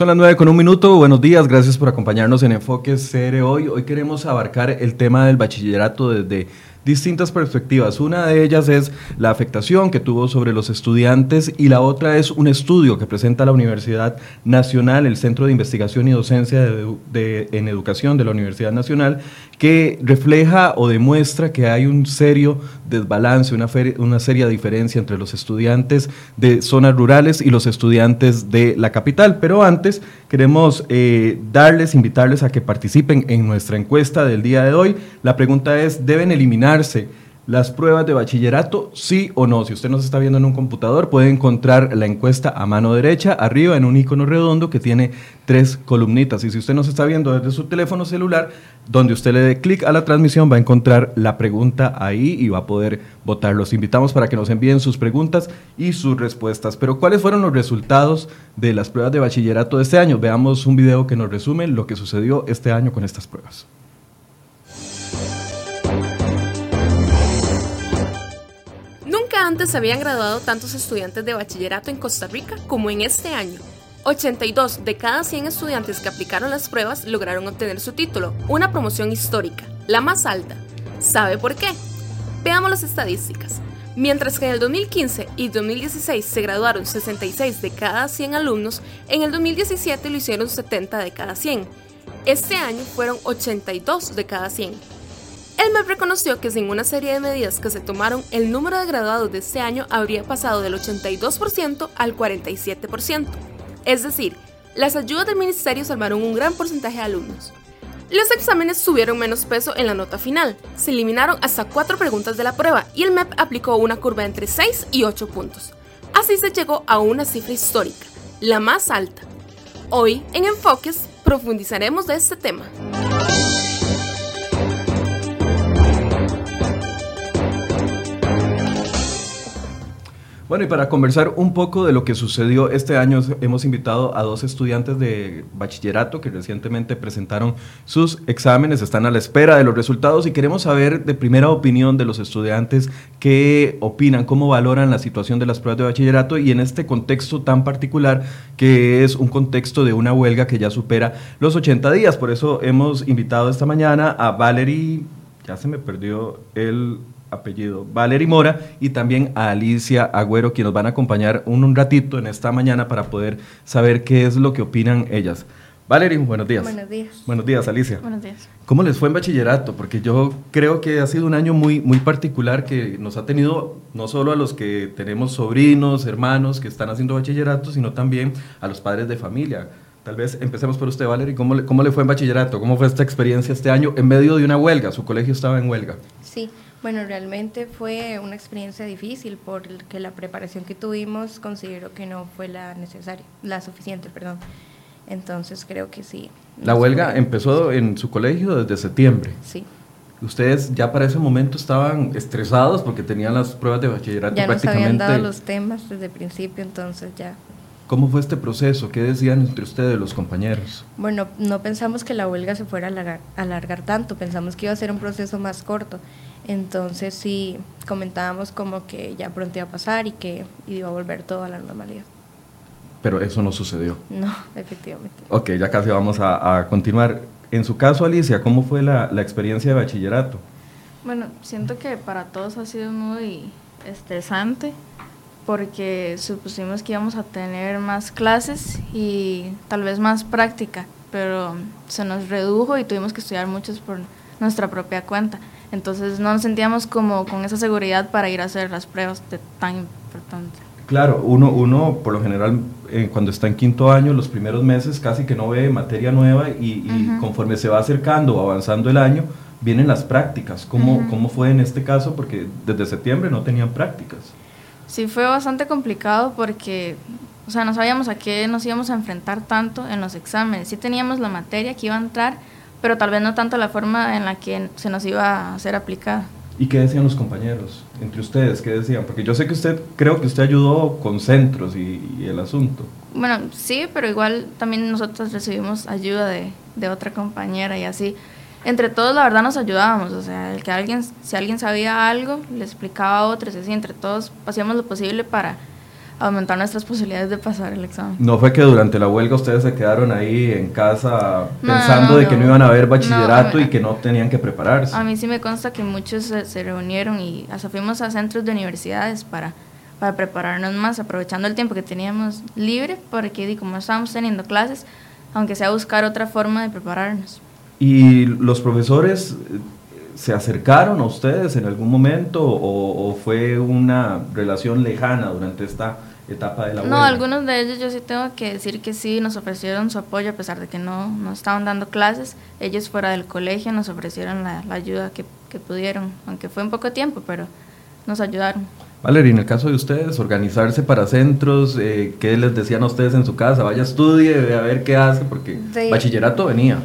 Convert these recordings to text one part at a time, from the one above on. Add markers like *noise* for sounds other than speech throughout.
Son las nueve con un minuto. Buenos días, gracias por acompañarnos en Enfoques CR hoy. Hoy queremos abarcar el tema del bachillerato desde distintas perspectivas. Una de ellas es la afectación que tuvo sobre los estudiantes y la otra es un estudio que presenta la Universidad Nacional, el Centro de Investigación y Docencia en Educación de la Universidad Nacional, que refleja o demuestra que hay un serio desbalance, una, una seria diferencia entre los estudiantes de zonas rurales y los estudiantes de la capital. Pero antes queremos eh, darles, invitarles a que participen en nuestra encuesta del día de hoy. La pregunta es, ¿deben eliminarse las pruebas de bachillerato, sí o no. Si usted nos está viendo en un computador, puede encontrar la encuesta a mano derecha, arriba en un icono redondo que tiene tres columnitas. Y si usted nos está viendo desde su teléfono celular, donde usted le dé clic a la transmisión, va a encontrar la pregunta ahí y va a poder votar. Los invitamos para que nos envíen sus preguntas y sus respuestas. Pero, ¿cuáles fueron los resultados de las pruebas de bachillerato de este año? Veamos un video que nos resume lo que sucedió este año con estas pruebas. Antes se habían graduado tantos estudiantes de bachillerato en Costa Rica como en este año. 82 de cada 100 estudiantes que aplicaron las pruebas lograron obtener su título, una promoción histórica, la más alta. ¿Sabe por qué? Veamos las estadísticas. Mientras que en el 2015 y 2016 se graduaron 66 de cada 100 alumnos, en el 2017 lo hicieron 70 de cada 100. Este año fueron 82 de cada 100. El MEP reconoció que sin una serie de medidas que se tomaron, el número de graduados de este año habría pasado del 82% al 47%. Es decir, las ayudas del ministerio salvaron un gran porcentaje de alumnos. Los exámenes tuvieron menos peso en la nota final. Se eliminaron hasta cuatro preguntas de la prueba y el MEP aplicó una curva entre 6 y 8 puntos. Así se llegó a una cifra histórica, la más alta. Hoy, en Enfoques, profundizaremos de este tema. Bueno, y para conversar un poco de lo que sucedió este año, hemos invitado a dos estudiantes de bachillerato que recientemente presentaron sus exámenes, están a la espera de los resultados y queremos saber de primera opinión de los estudiantes qué opinan, cómo valoran la situación de las pruebas de bachillerato y en este contexto tan particular que es un contexto de una huelga que ya supera los 80 días. Por eso hemos invitado esta mañana a Valerie, ya se me perdió el apellido Valery Mora y también a Alicia Agüero, quienes nos van a acompañar un, un, ratito en esta mañana para poder saber qué es lo que opinan ellas. Valery, buenos días. Buenos días. Buenos días, Alicia. Buenos días. ¿Cómo les fue en bachillerato? Porque yo creo que ha sido un año muy, muy particular que nos ha tenido no solo a los que tenemos sobrinos, hermanos que están haciendo bachillerato, sino también a los padres de familia. Tal vez empecemos por usted, Valery. ¿Cómo le, ¿Cómo le fue en bachillerato? ¿Cómo fue esta experiencia este año en medio de una huelga? Su colegio estaba en huelga. Sí, bueno, realmente fue una experiencia difícil porque la preparación que tuvimos considero que no fue la necesaria, la suficiente, perdón. Entonces creo que sí. La huelga empezó en su colegio desde septiembre. Sí. Ustedes ya para ese momento estaban estresados porque tenían las pruebas de bachillerato ya prácticamente. Ya nos habían dado los temas desde el principio, entonces ya. ¿Cómo fue este proceso? ¿Qué decían entre ustedes los compañeros? Bueno, no pensamos que la huelga se fuera a alargar, alargar tanto, pensamos que iba a ser un proceso más corto. Entonces sí comentábamos como que ya pronto iba a pasar y que iba a volver todo a la normalidad. Pero eso no sucedió. No, *laughs* efectivamente. Ok, ya casi vamos a, continuar. En su caso, Alicia, ¿cómo fue la, la, experiencia de bachillerato? Bueno, siento que para todos ha sido muy estresante porque supusimos que íbamos a tener más clases y tal vez más práctica, pero se nos redujo y tuvimos que estudiar muchos por nuestra propia cuenta. Entonces no nos sentíamos como con esa seguridad para ir a hacer las pruebas de tan importante. Claro, uno, uno por lo general eh, cuando está en quinto año, los primeros meses casi que no ve materia nueva y, conforme se va acercando o avanzando el año, vienen las prácticas. ¿Cómo, ¿Cómo fue en este caso? Porque desde septiembre no tenían prácticas. Sí, fue bastante complicado porque, o sea, no sabíamos a qué nos íbamos a enfrentar tanto en los exámenes. Sí teníamos la materia que iba a entrar, pero tal vez no tanto la forma en la que se nos iba a hacer aplicada. ¿Y qué decían los compañeros entre ustedes? ¿Qué decían? Porque yo sé que usted, creo que usted ayudó con centros y, el asunto. Bueno, sí, pero igual también nosotros recibimos ayuda de, de, otra compañera y así. Entre todos, la verdad, nos ayudábamos. O sea, el que alguien, si alguien sabía algo, le explicaba a otros, así, entre todos hacíamos lo posible para aumentar nuestras posibilidades de pasar el examen. No fue que durante la huelga ustedes se quedaron ahí en casa pensando de que no iban a ver bachillerato y que no tenían que prepararse. A mí sí me consta que muchos se, reunieron y hasta fuimos a centros de universidades para, para prepararnos más, aprovechando el tiempo que teníamos libre, porque como estábamos teniendo clases, aunque sea buscar otra forma de prepararnos. ¿Y los profesores eh, se acercaron a ustedes en algún momento o, o fue una relación lejana durante esta etapa de la No, algunos de ellos yo sí tengo que decir que sí, nos ofrecieron su apoyo a pesar de que no, no estaban dando clases. Ellos fuera del colegio nos ofrecieron la, la ayuda que, que pudieron, aunque fue un poco tiempo, pero nos ayudaron. Valeria, en el caso de ustedes, organizarse para centros, eh, ¿qué les decían a ustedes en su casa? Vaya, estudie, a ver qué hace, porque bachillerato venía.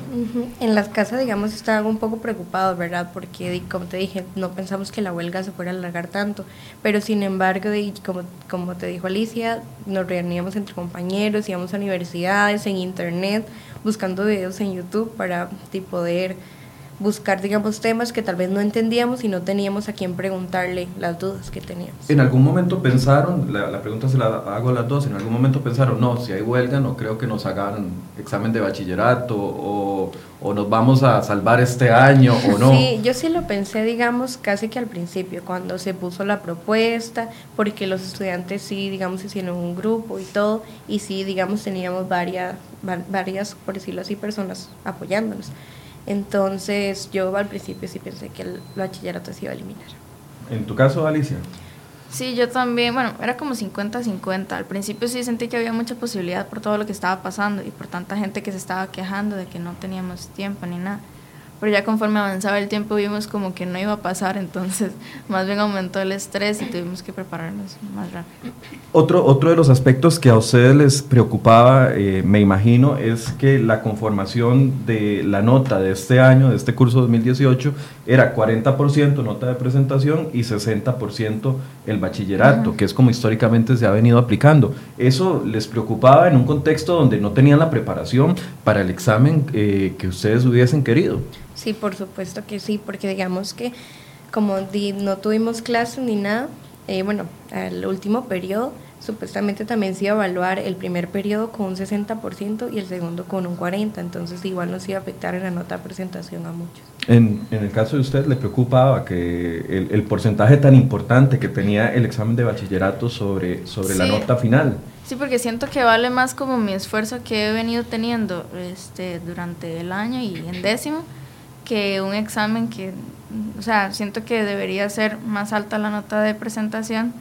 En las casas, digamos, estaban un poco preocupados, ¿verdad? Porque, como te dije, no pensamos que la huelga se fuera a alargar tanto, pero sin embargo, como, como te dijo Alicia, nos reuníamos entre compañeros, íbamos a universidades, en internet, buscando videos en YouTube para poder buscar, digamos, temas que tal vez no entendíamos y no teníamos a quién preguntarle las dudas que teníamos. ¿En algún momento pensaron, la, pregunta se la hago a las dos, en algún momento pensaron, no, si hay huelga no creo que nos hagan examen de bachillerato o, o nos vamos a salvar este año o no? Sí, yo sí lo pensé, digamos, casi que al principio, cuando se puso la propuesta, porque los estudiantes sí, digamos, hicieron un grupo y todo, y sí, digamos, teníamos varias, varias por decirlo así, personas apoyándonos. Entonces yo al principio sí pensé que el bachillerato se iba a eliminar. ¿En tu caso, Alicia? Sí, yo también, bueno, era como 50-50. Al principio sí sentí que había mucha posibilidad por todo lo que estaba pasando y por tanta gente que se estaba quejando de que no teníamos tiempo ni nada pero ya conforme avanzaba el tiempo vimos como que no iba a pasar, entonces *laughs* más bien aumentó el estrés y tuvimos que prepararnos más rápido. Otro, otro de los aspectos que a ustedes les preocupaba, eh, me imagino, es que la conformación de la nota de este año, de este curso 2018, era 40% nota de presentación y 60% el bachillerato, que es como históricamente se ha venido aplicando. ¿Eso les preocupaba en un contexto donde no tenían la preparación para el examen eh, que ustedes hubiesen querido? Sí, por supuesto que sí, porque digamos que como no tuvimos clases ni nada, eh, bueno, al último periodo supuestamente también se iba a evaluar el primer periodo con un 60% y el segundo con un 40%, entonces igual nos iba a afectar en la nota de presentación a muchos. En, en el caso de usted, ¿le preocupaba que el, el, porcentaje tan importante que tenía el examen de bachillerato sobre, sobre la nota final? Sí, porque siento que vale más como mi esfuerzo que he venido teniendo este, durante el año y en décimo que un examen que, o sea, siento que debería ser más alta la nota de presentación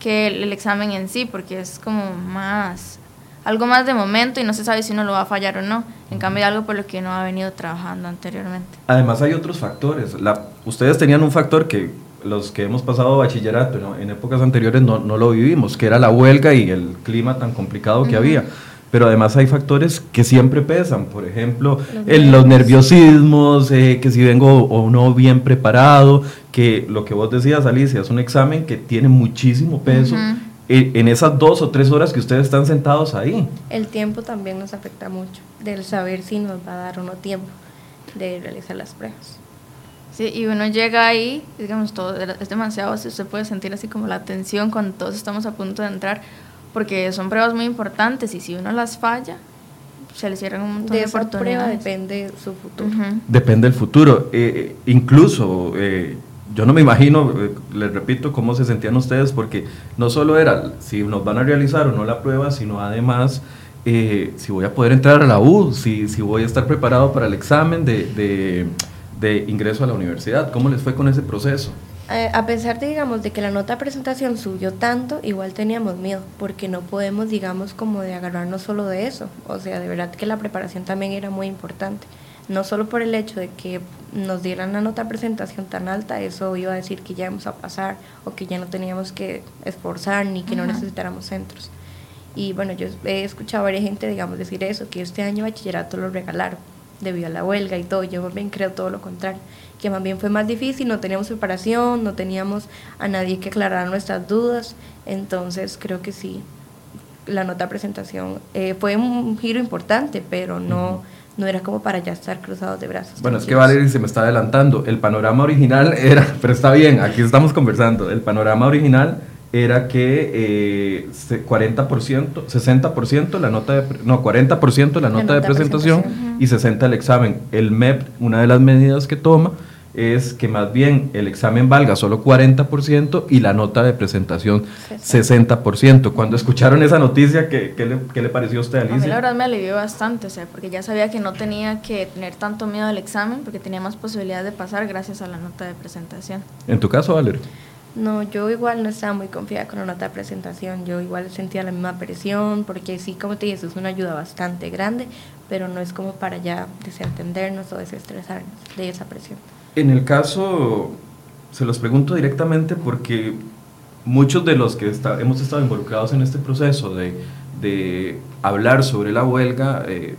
que el, examen en sí, porque es como más, algo más de momento y no se sabe si uno lo va a fallar o no. En cambio, algo por lo que uno ha venido trabajando anteriormente. Además, hay otros factores. La, ustedes tenían un factor que los que hemos pasado bachillerato en épocas anteriores no, no, lo vivimos, que era la huelga y el clima tan complicado que había pero además hay factores que siempre pesan, por ejemplo, los, el, los nerviosismos, eh, que si vengo o no bien preparado, que lo que vos decías, Alicia, es un examen que tiene muchísimo peso. En esas dos o tres horas que ustedes están sentados ahí. El tiempo también nos afecta mucho, del saber si nos va a dar o no tiempo de realizar las pruebas. Sí, y uno llega ahí, digamos, todo es demasiado, se puede sentir así como la tensión cuando todos estamos a punto de entrar, porque son pruebas muy importantes y si uno las falla, se le cierran un montón de, de oportunidades. depende su futuro. Depende del futuro. Eh, incluso, eh, yo no me imagino, eh, les repito, cómo se sentían ustedes, porque no solo era si nos van a realizar o no la prueba, sino además si voy a poder entrar a la U, si, si voy a estar preparado para el examen de, de, de ingreso a la universidad. ¿Cómo les fue con ese proceso? Eh, a pesar de, digamos, de que la nota de presentación subió tanto, igual teníamos miedo, porque no podemos, digamos, como de agarrarnos solo de eso. O sea, de verdad que la preparación también era muy importante. No solo por el hecho de que nos dieran la nota de presentación tan alta, eso iba a decir que ya íbamos a pasar o que ya no teníamos que esforzar ni que no necesitáramos centros. Y bueno, yo he escuchado a varias gente, digamos, decir eso, que este año bachillerato lo regalaron debido a la huelga y todo. Yo bien creo todo lo contrario que más bien fue más difícil, no teníamos preparación, no teníamos a nadie que aclarara nuestras dudas, entonces creo que sí, la nota de presentación eh, fue un giro importante, pero no, no era como para ya estar cruzados de brazos. Bueno, es que Valerie se me está adelantando, el panorama original *laughs* era, pero está bien, aquí estamos conversando, el panorama original era que eh, 40%, 60% la nota de, no, 40% la nota, de presentación, y 60% el examen. El MEP, una de las medidas que toma es que más bien el examen valga solo 40% y la nota de presentación 60%. Cuando escucharon esa noticia, ¿qué, qué, le, qué le, pareció a usted, Alicia? A mí la verdad me alivió bastante, o sea, porque ya sabía que no tenía que tener tanto miedo al examen, porque tenía más posibilidades de pasar gracias a la nota de presentación. ¿En tu caso, Valerio? No, yo igual no estaba muy confiada con de presentación, yo igual sentía la misma presión, porque sí, como te dije, es una ayuda bastante grande, pero no es como para ya desentendernos o desestresarnos de esa presión. En el caso, se los pregunto directamente porque muchos de los que hemos estado involucrados en este proceso de, de hablar sobre la huelga, eh,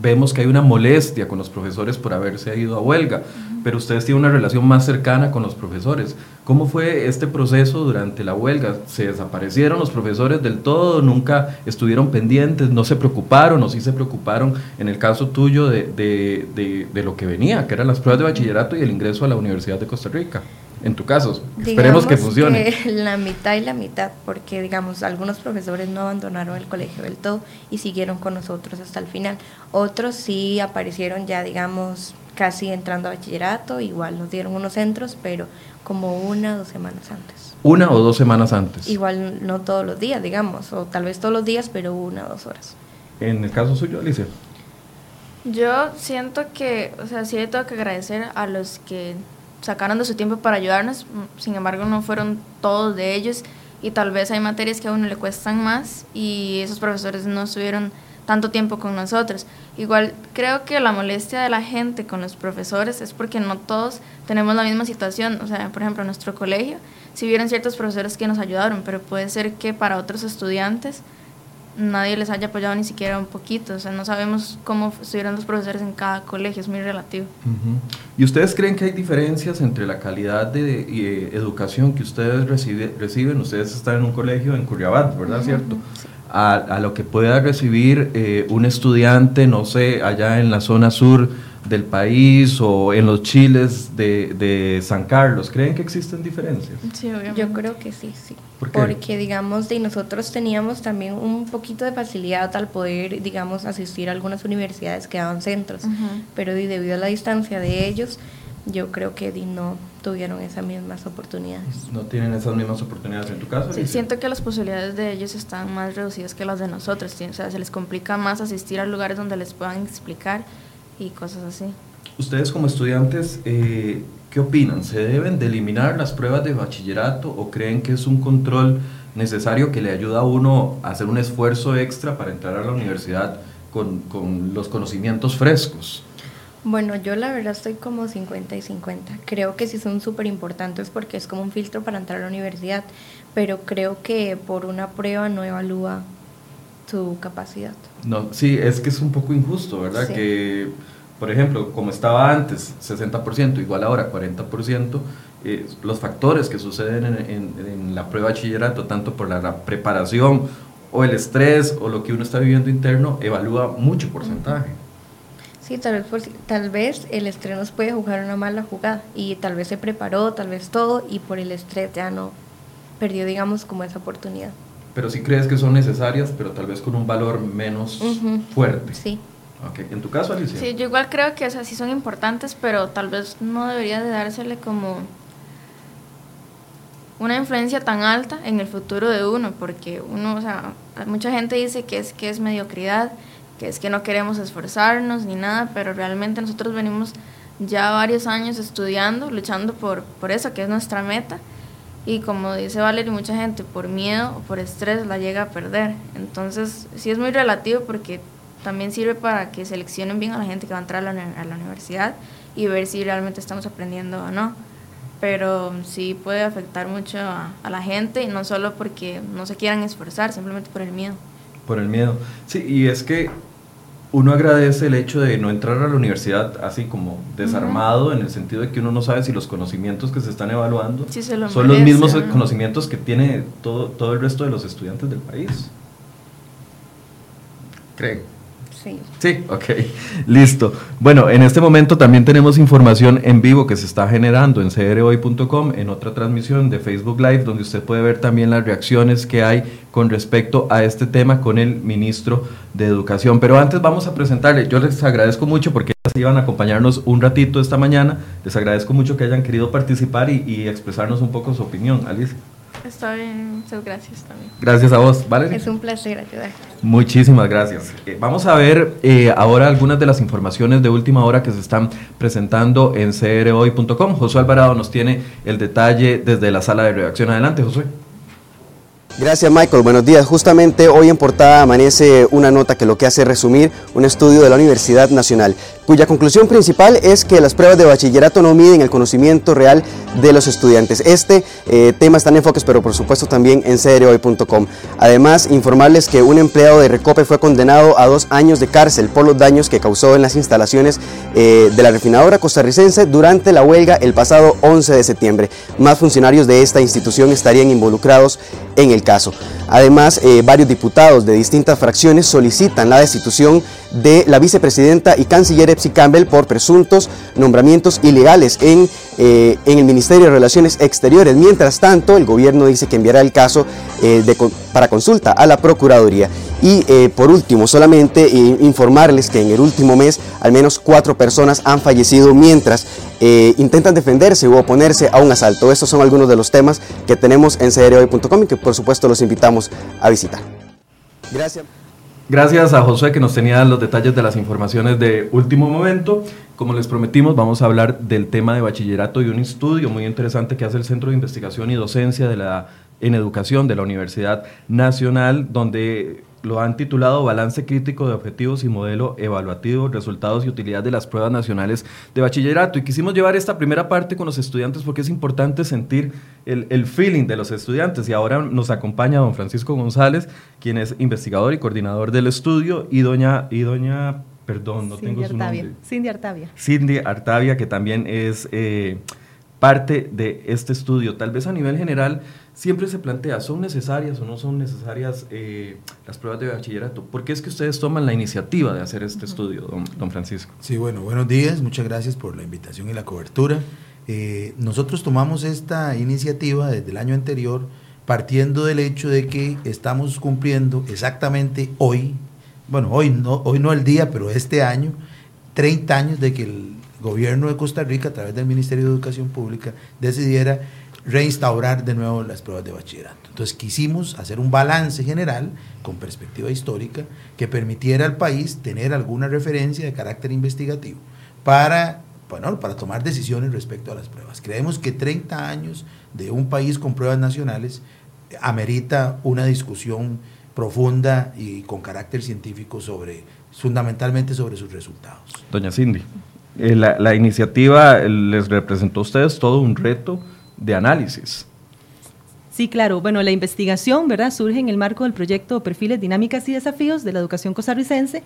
vemos que hay una molestia con los profesores por haberse ido a huelga, pero ustedes tienen una relación más cercana con los profesores. ¿Cómo fue este proceso durante la huelga? ¿Se desaparecieron los profesores del todo? ¿Nunca estuvieron pendientes? ¿No se preocuparon o sí se preocuparon en el caso tuyo de, de, de, lo que venía, que eran las pruebas de bachillerato y el ingreso a la Universidad de Costa Rica? En tu caso, esperemos que funcione. *laughs* la mitad y la mitad, porque digamos, algunos profesores no abandonaron el colegio del todo y siguieron con nosotros hasta el final. Otros sí aparecieron ya, digamos, casi entrando a bachillerato, igual nos dieron unos centros, pero como una o dos semanas antes. ¿Una o dos semanas antes? Igual no todos los días, digamos, o tal vez todos los días, pero una o dos horas. En el caso suyo, Alicia. Yo siento que, o sea, sí le tengo que agradecer a los que sacaron de su tiempo para ayudarnos, sin embargo no fueron todos de ellos y tal vez hay materias que a uno le cuestan más y esos profesores no estuvieron tanto tiempo con nosotros. Igual creo que la molestia de la gente con los profesores es porque no todos tenemos la misma situación. O sea, por ejemplo, en nuestro colegio, si vieron ciertos profesores que nos ayudaron, pero puede ser que para otros estudiantes nadie les haya apoyado ni siquiera un poquito. O sea, no sabemos cómo estuvieron los profesores en cada colegio, es muy relativo. ¿Y ustedes creen que hay diferencias entre la calidad de, eh, educación que ustedes reciben? Ustedes están en un colegio en Curriabat, ¿verdad? ¿Cierto? a, lo que pueda recibir eh, un estudiante, no sé, allá en la zona sur del país o en los chiles de, de San Carlos? ¿Creen que existen diferencias? Sí, Yo creo que sí, sí. Porque, digamos, de nosotros teníamos también un poquito de facilidad al poder, digamos, asistir a algunas universidades que daban centros, pero debido a la distancia de ellos, yo creo que no tuvieron esas mismas oportunidades. ¿No tienen esas mismas oportunidades en tu caso? Sí, siento que las posibilidades de ellos están más reducidas que las de nosotros. O sea, se les complica más asistir a lugares donde les puedan explicar y cosas así. Ustedes como estudiantes, eh, ¿qué opinan? ¿Se deben de eliminar las pruebas de bachillerato o creen que es un control necesario que le ayuda a uno a hacer un esfuerzo extra para entrar a la universidad con, con los conocimientos frescos? Bueno, yo la verdad estoy como 50 y 50. Creo que sí son súper importantes porque es como un filtro para entrar a la universidad, pero creo que por una prueba no evalúa tu capacidad. No, sí, es que es un poco injusto, ¿verdad? Que, por ejemplo, como estaba antes, 60%, igual ahora 40%, eh, los factores que suceden en, en, la prueba de bachillerato, tanto por la, preparación o el estrés o lo que uno está viviendo interno, evalúa mucho porcentaje. Sí, tal vez, tal vez el estrés nos puede jugar una mala jugada y tal vez se preparó, tal vez todo y por el estrés ya no perdió, digamos, como esa oportunidad. Pero sí crees que son necesarias, pero tal vez con un valor menos fuerte. Sí. Okay. ¿En tu caso, Alicia? Sí, yo igual creo que o sí son importantes, pero tal vez no debería de dársele como una influencia tan alta en el futuro de uno, porque uno, o sea, mucha gente dice que es que es mediocridad, que es que no queremos esforzarnos ni nada, pero realmente nosotros venimos ya varios años estudiando, luchando por, por eso, que es nuestra meta. Y como dice Valerie, mucha gente por miedo o por estrés la llega a perder. Entonces, sí es muy relativo porque también sirve para que seleccionen bien a la gente que va a entrar a la, a universidad y ver si realmente estamos aprendiendo o no. Pero sí puede afectar mucho a, a la gente y no solo porque no se quieran esforzar, simplemente por el miedo. Por el miedo. Sí, y es que uno agradece el hecho de no entrar a la universidad así como desarmado, en el sentido de que uno no sabe si los conocimientos que se están evaluando son los mismos conocimientos que tiene todo, todo el resto de los estudiantes del país. ¿Creen? Sí. Sí, ok, *laughs* listo. Bueno, en este momento también tenemos información en vivo que se está generando en crhoy.com, en otra transmisión de Facebook Live, donde usted puede ver también las reacciones que hay con respecto a este tema con el ministro de Educación. Pero antes vamos a presentarle, yo les agradezco mucho porque iban a acompañarnos un ratito esta mañana, les agradezco mucho que hayan querido participar y, y expresarnos un poco su opinión, Alicia. Está bien, muchas gracias también. Gracias a vos, ¿vale? Es un placer ayudar. Muchísimas gracias. Eh, vamos a ver eh, ahora algunas de las informaciones de última hora que se están presentando en crhoy.com. Josué Alvarado nos tiene el detalle desde la sala de redacción. Adelante, Josué. Gracias Michael, buenos días. Justamente hoy en portada amanece una nota que lo que hace es resumir un estudio de la Universidad Nacional, cuya conclusión principal es que las pruebas de bachillerato no miden el conocimiento real de los estudiantes. Este eh, tema está en enfoques, pero por supuesto también en crhoy.com. Además, informarles que un empleado de Recope fue condenado a dos años de cárcel por los daños que causó en las instalaciones eh, de la refinadora costarricense durante la huelga el pasado 11 de septiembre. Más funcionarios de esta institución estarían involucrados en el caso. Además, eh, varios diputados de distintas fracciones solicitan la destitución de la vicepresidenta y canciller Epsi Campbell por presuntos nombramientos ilegales en, eh, en el Ministerio de Relaciones Exteriores. Mientras tanto, el gobierno dice que enviará el caso eh, para consulta a la Procuraduría. Y eh, por último, solamente informarles que en el último mes al menos cuatro personas han fallecido mientras intentan defenderse u oponerse a un asalto. Estos son algunos de los temas que tenemos en crhoy.com y que por supuesto los invitamos a visitar. Gracias. Gracias a José que nos tenía los detalles de las informaciones de último momento. Como les prometimos, vamos a hablar del tema de bachillerato y un estudio muy interesante que hace el Centro de Investigación y Docencia de la, en Educación de la Universidad Nacional, donde lo han titulado Balance crítico de objetivos y modelo evaluativo, resultados y utilidad de las pruebas nacionales de bachillerato. Y quisimos llevar esta primera parte con los estudiantes porque es importante sentir el, el feeling de los estudiantes. Y ahora nos acompaña don Francisco González, quien es investigador y coordinador del estudio, y doña, y doña perdón, no tengo su nombre. Cindy Artavia. Cindy Artavia, que también es eh, parte de este estudio. Tal vez a nivel general siempre se plantea, ¿son necesarias o no son necesarias eh, las pruebas de bachillerato? ¿Por qué es que ustedes toman la iniciativa de hacer este estudio, don, don, Francisco? Sí, bueno, buenos días, muchas gracias por la invitación y la cobertura. Eh, nosotros tomamos esta iniciativa desde el año anterior partiendo del hecho de que estamos cumpliendo exactamente hoy, bueno, hoy no, hoy no el día, pero este año, 30 años de que el gobierno de Costa Rica, a través del Ministerio de Educación Pública, decidiera reinstaurar de nuevo las pruebas de bachillerato. Entonces quisimos hacer un balance general con perspectiva histórica que permitiera al país tener alguna referencia de carácter investigativo para, bueno, para tomar decisiones respecto a las pruebas. Creemos que 30 años de un país con pruebas nacionales amerita una discusión profunda y con carácter científico sobre, fundamentalmente sobre sus resultados. Doña Cindy, eh, la, la iniciativa les representó a ustedes todo un reto de análisis. Sí, claro. Bueno, la investigación, ¿verdad? Surge en el marco del proyecto Perfiles, Dinámicas y Desafíos de la Educación Costarricense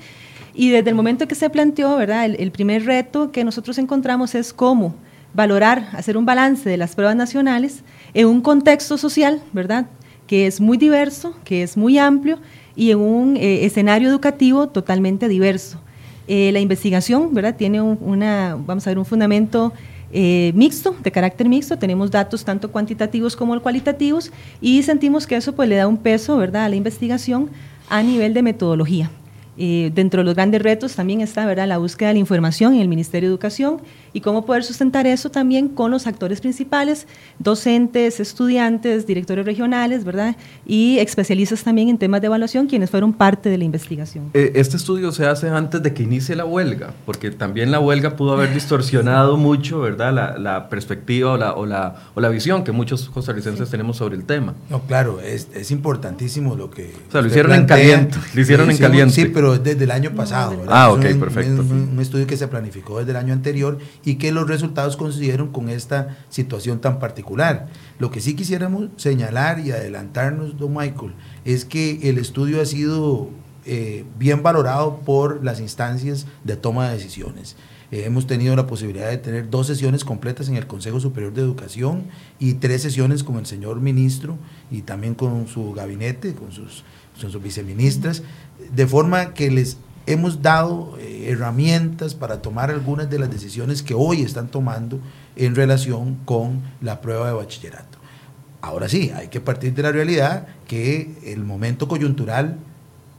y desde el momento que se planteó, ¿verdad? El, primer reto que nosotros encontramos es cómo valorar, hacer un balance de las pruebas nacionales en un contexto social, ¿verdad? Que es muy diverso, que es muy amplio y en un eh, escenario educativo totalmente diverso. Eh, la investigación, ¿verdad? Tiene un, una, vamos a ver, un fundamento eh, mixto, de carácter mixto, tenemos datos tanto cuantitativos como cualitativos y sentimos que eso pues le da un peso, ¿verdad?, a la investigación a nivel de metodología. Eh, dentro de los grandes retos también está ¿verdad? la búsqueda de la información en el Ministerio de Educación y cómo poder sustentar eso también con los actores principales, docentes, estudiantes, directores regionales, ¿verdad? Y especialistas también en temas de evaluación, quienes fueron parte de la investigación. Eh, este estudio se hace antes de que inicie la huelga, porque también la huelga pudo haber distorsionado mucho, ¿verdad? La, la perspectiva o la, o, la, o la, visión que muchos costarricenses sí. tenemos sobre el tema. No, claro, es, es importantísimo lo que... O sea, lo hicieron plantea. en caliente, lo hicieron en caliente. Sí, pero desde el año pasado. ¿verdad? Ah, ok, un, perfecto. Un, un, estudio que se planificó desde el año anterior y que los resultados coincidieron con esta situación tan particular. Lo que sí quisiéramos señalar y adelantarnos, don Michael, es que el estudio ha sido eh, bien valorado por las instancias de toma de decisiones. Eh, hemos tenido la posibilidad de tener dos sesiones completas en el Consejo Superior de Educación y tres sesiones con el señor ministro y también con su gabinete, con sus, con sus viceministras, de forma que les hemos dado eh, herramientas para tomar algunas de las decisiones que hoy están tomando en relación con la prueba de bachillerato. Ahora sí, hay que partir de la realidad que el momento coyuntural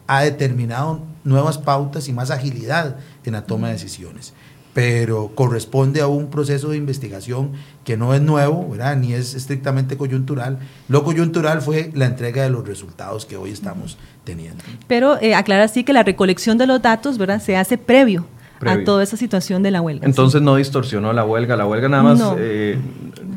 ha determinado nuevas pautas y más agilidad en la toma de decisiones pero corresponde a un proceso de investigación que no es nuevo, ¿verdad? ni es estrictamente coyuntural. Lo coyuntural fue la entrega de los resultados que hoy estamos teniendo. Pero eh, aclara sí que la recolección de los datos ¿verdad? se hace previo, a toda esa situación de la huelga. Entonces no distorsionó la huelga, la huelga nada más no, eh,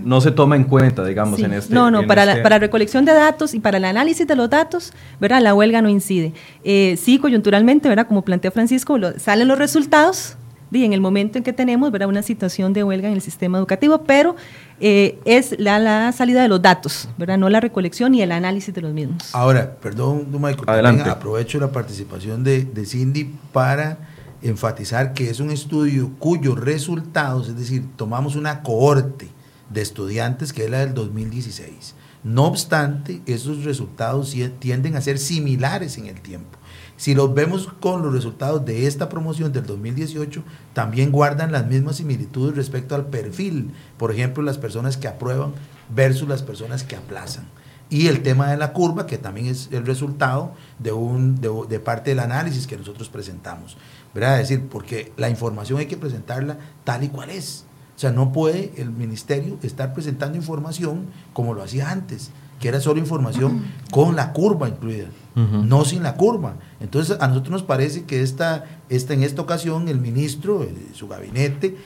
no se toma en cuenta, digamos, en este... No, no, para, este la, para recolección de datos y para el análisis de los datos, ¿verdad? La huelga no incide. Eh, sí, coyunturalmente, ¿verdad? Como plantea Francisco, salen los resultados, y en el momento en que tenemos ¿verdad? una situación de huelga en el sistema educativo, pero eh, es la, salida de los datos, ¿verdad? no la recolección y el análisis de los mismos. Ahora, perdón, Michael, Adelante. aprovecho la participación de, de Cindy para enfatizar que es un estudio cuyos resultados, es decir, tomamos una cohorte de estudiantes que es la del 2016. No obstante, esos resultados tienden a ser similares en el tiempo. Si los vemos con los resultados de esta promoción del 2018, también guardan las mismas similitudes respecto al perfil. Por ejemplo, las personas que aprueban versus las personas que aplazan. Y el tema de la curva, que también es el resultado de, un, de, parte del análisis que nosotros presentamos. ¿verdad? Es decir, porque la información hay que presentarla tal y cual es. O sea, no puede el ministerio estar presentando información como lo hacía antes, que era solo información con la curva incluida no sin la curva. Entonces, a nosotros nos parece que esta, esta, en esta ocasión el ministro, su gabinete,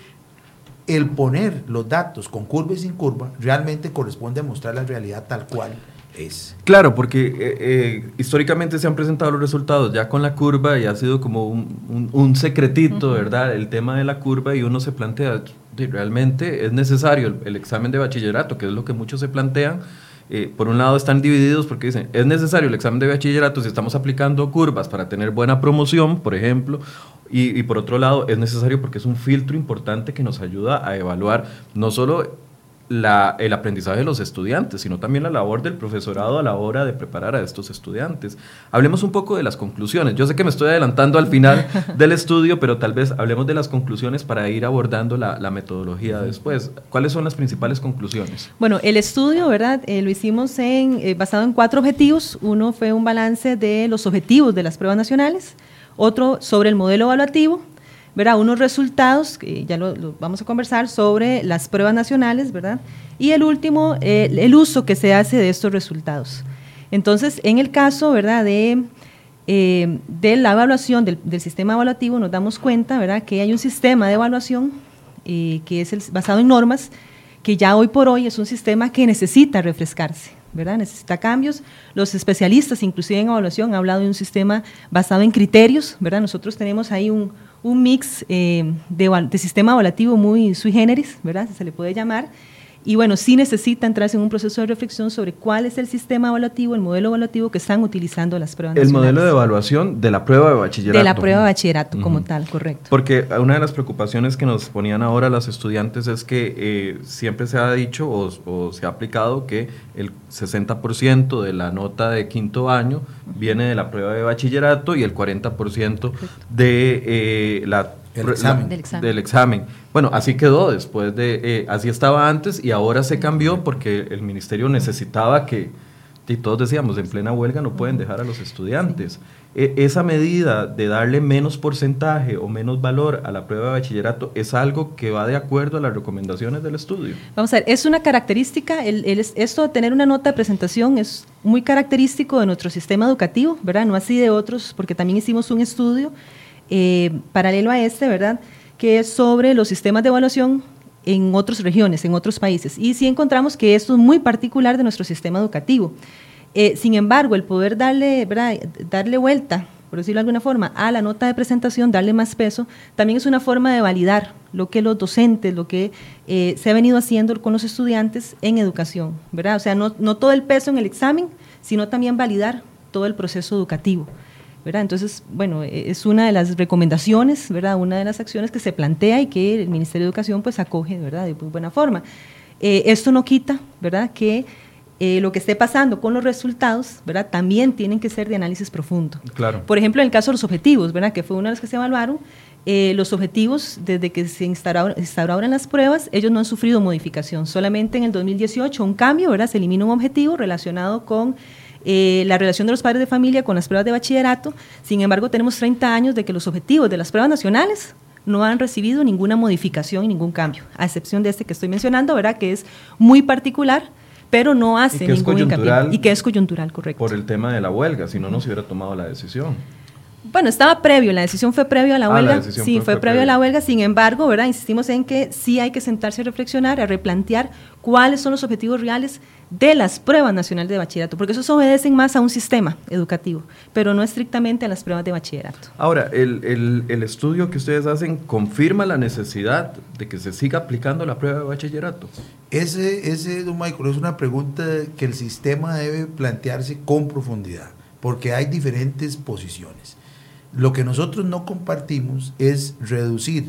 el poner los datos con curva y sin curva, realmente corresponde a mostrar la realidad tal cual es. Claro, porque eh, eh, históricamente se han presentado los resultados ya con la curva y ha sido como un, secretito, ¿verdad? El tema de la curva y uno se plantea, realmente es necesario el examen de bachillerato, que es lo que muchos se plantean eh, por un lado están divididos porque dicen, es necesario el examen de bachillerato si estamos aplicando curvas para tener buena promoción, por ejemplo, y, y, por otro lado es necesario porque es un filtro importante que nos ayuda a evaluar no solo la, el aprendizaje de los estudiantes, sino también la labor del profesorado a la hora de preparar a estos estudiantes. Hablemos un poco de las conclusiones. Yo sé que me estoy adelantando al final *laughs* del estudio, pero tal vez hablemos de las conclusiones para ir abordando la, metodología después. ¿Cuáles son las principales conclusiones? Bueno, el estudio, ¿verdad? Eh, lo hicimos en, eh, basado en cuatro objetivos. Uno fue un balance de los objetivos de las pruebas nacionales, otro sobre el modelo evaluativo, verá unos resultados, ya lo, vamos a conversar, sobre las pruebas nacionales, ¿verdad? Y el último, el uso que se hace de estos resultados. Entonces, en el caso, ¿verdad?, de, eh, de la evaluación del, sistema evaluativo, nos damos cuenta, ¿verdad?, que hay un sistema de evaluación eh, que es basado en normas, que ya hoy por hoy es un sistema que necesita refrescarse, ¿verdad? Necesita cambios. Los especialistas, inclusive en evaluación, han hablado de un sistema basado en criterios, ¿verdad? Nosotros tenemos ahí un, un mix eh, de, sistema evaluativo muy sui generis, ¿verdad? Se le puede llamar. Y bueno, sí necesita entrarse en un proceso de reflexión sobre cuál es el sistema evaluativo, el modelo evaluativo que están utilizando las pruebas. El modelo de evaluación de la prueba de bachillerato. De la prueba de bachillerato como tal, correcto. Porque una de las preocupaciones que nos ponían ahora las estudiantes es que eh, siempre se ha dicho o, se ha aplicado que el 60% de la nota de quinto año viene de la prueba de bachillerato y el 40% de eh, la examen. del, examen. Bueno, así quedó después de, eh, así estaba antes y ahora se cambió porque el ministerio necesitaba que, y todos decíamos, en plena huelga no pueden dejar a los estudiantes. E, esa medida de darle menos porcentaje o menos valor a la prueba de bachillerato es algo que va de acuerdo a las recomendaciones del estudio. Vamos a ver, es una característica, el, esto de tener una nota de presentación es muy característico de nuestro sistema educativo, ¿verdad? No así de otros, porque también hicimos un estudio eh, paralelo a este, ¿verdad? Que es sobre los sistemas de evaluación en otras regiones, en otros países. Y sí encontramos que esto es muy particular de nuestro sistema educativo. Eh, sin embargo, el poder darle, darle vuelta, por decirlo de alguna forma, a la nota de presentación, darle más peso, también es una forma de validar lo que los docentes, lo que eh, se ha venido haciendo con los estudiantes en educación, ¿verdad? O sea, no, no todo el peso en el examen, sino también validar todo el proceso educativo. Entonces, bueno, e, es una de las recomendaciones, ¿verdad? Una de las acciones que se plantea y que el Ministerio de Educación pues acoge, ¿verdad? De muy buena forma. Eh, esto no quita, ¿verdad? Que eh, lo que esté pasando con los resultados, ¿verdad? También tienen que ser de análisis profundo. Claro. Por ejemplo, en el caso de los objetivos, ¿verdad? Que fue uno de los que se evaluaron, eh, los objetivos, desde que se instauraron, instauraron, las pruebas, ellos no han sufrido modificación. Solamente en el 2018 un cambio, ¿verdad? Se elimina un objetivo relacionado con eh, la relación de los padres de familia con las pruebas de bachillerato. Sin embargo, tenemos 30 años de que los objetivos de las pruebas nacionales no han recibido ninguna modificación y ningún cambio, a excepción de este que estoy mencionando, ¿verdad? Que es muy particular pero no hace ningún hincapié. Y que es coyuntural, correcto. Por el tema de la huelga, si no, no se hubiera tomado la decisión. Bueno, estaba previo, la decisión fue previo a la ah, huelga. sí, fue, previo a la huelga, sin embargo, ¿verdad? Insistimos en que sí hay que sentarse a reflexionar, a replantear cuáles son los objetivos reales de las pruebas nacionales de bachillerato, porque esos obedecen más a un sistema educativo, pero no estrictamente a las pruebas de bachillerato. Ahora, el, el estudio que ustedes hacen confirma la necesidad de que se siga aplicando la prueba de bachillerato. Ese, ese, don Michael, es una pregunta que el sistema debe plantearse con profundidad, porque hay diferentes posiciones. Lo que nosotros no compartimos es reducir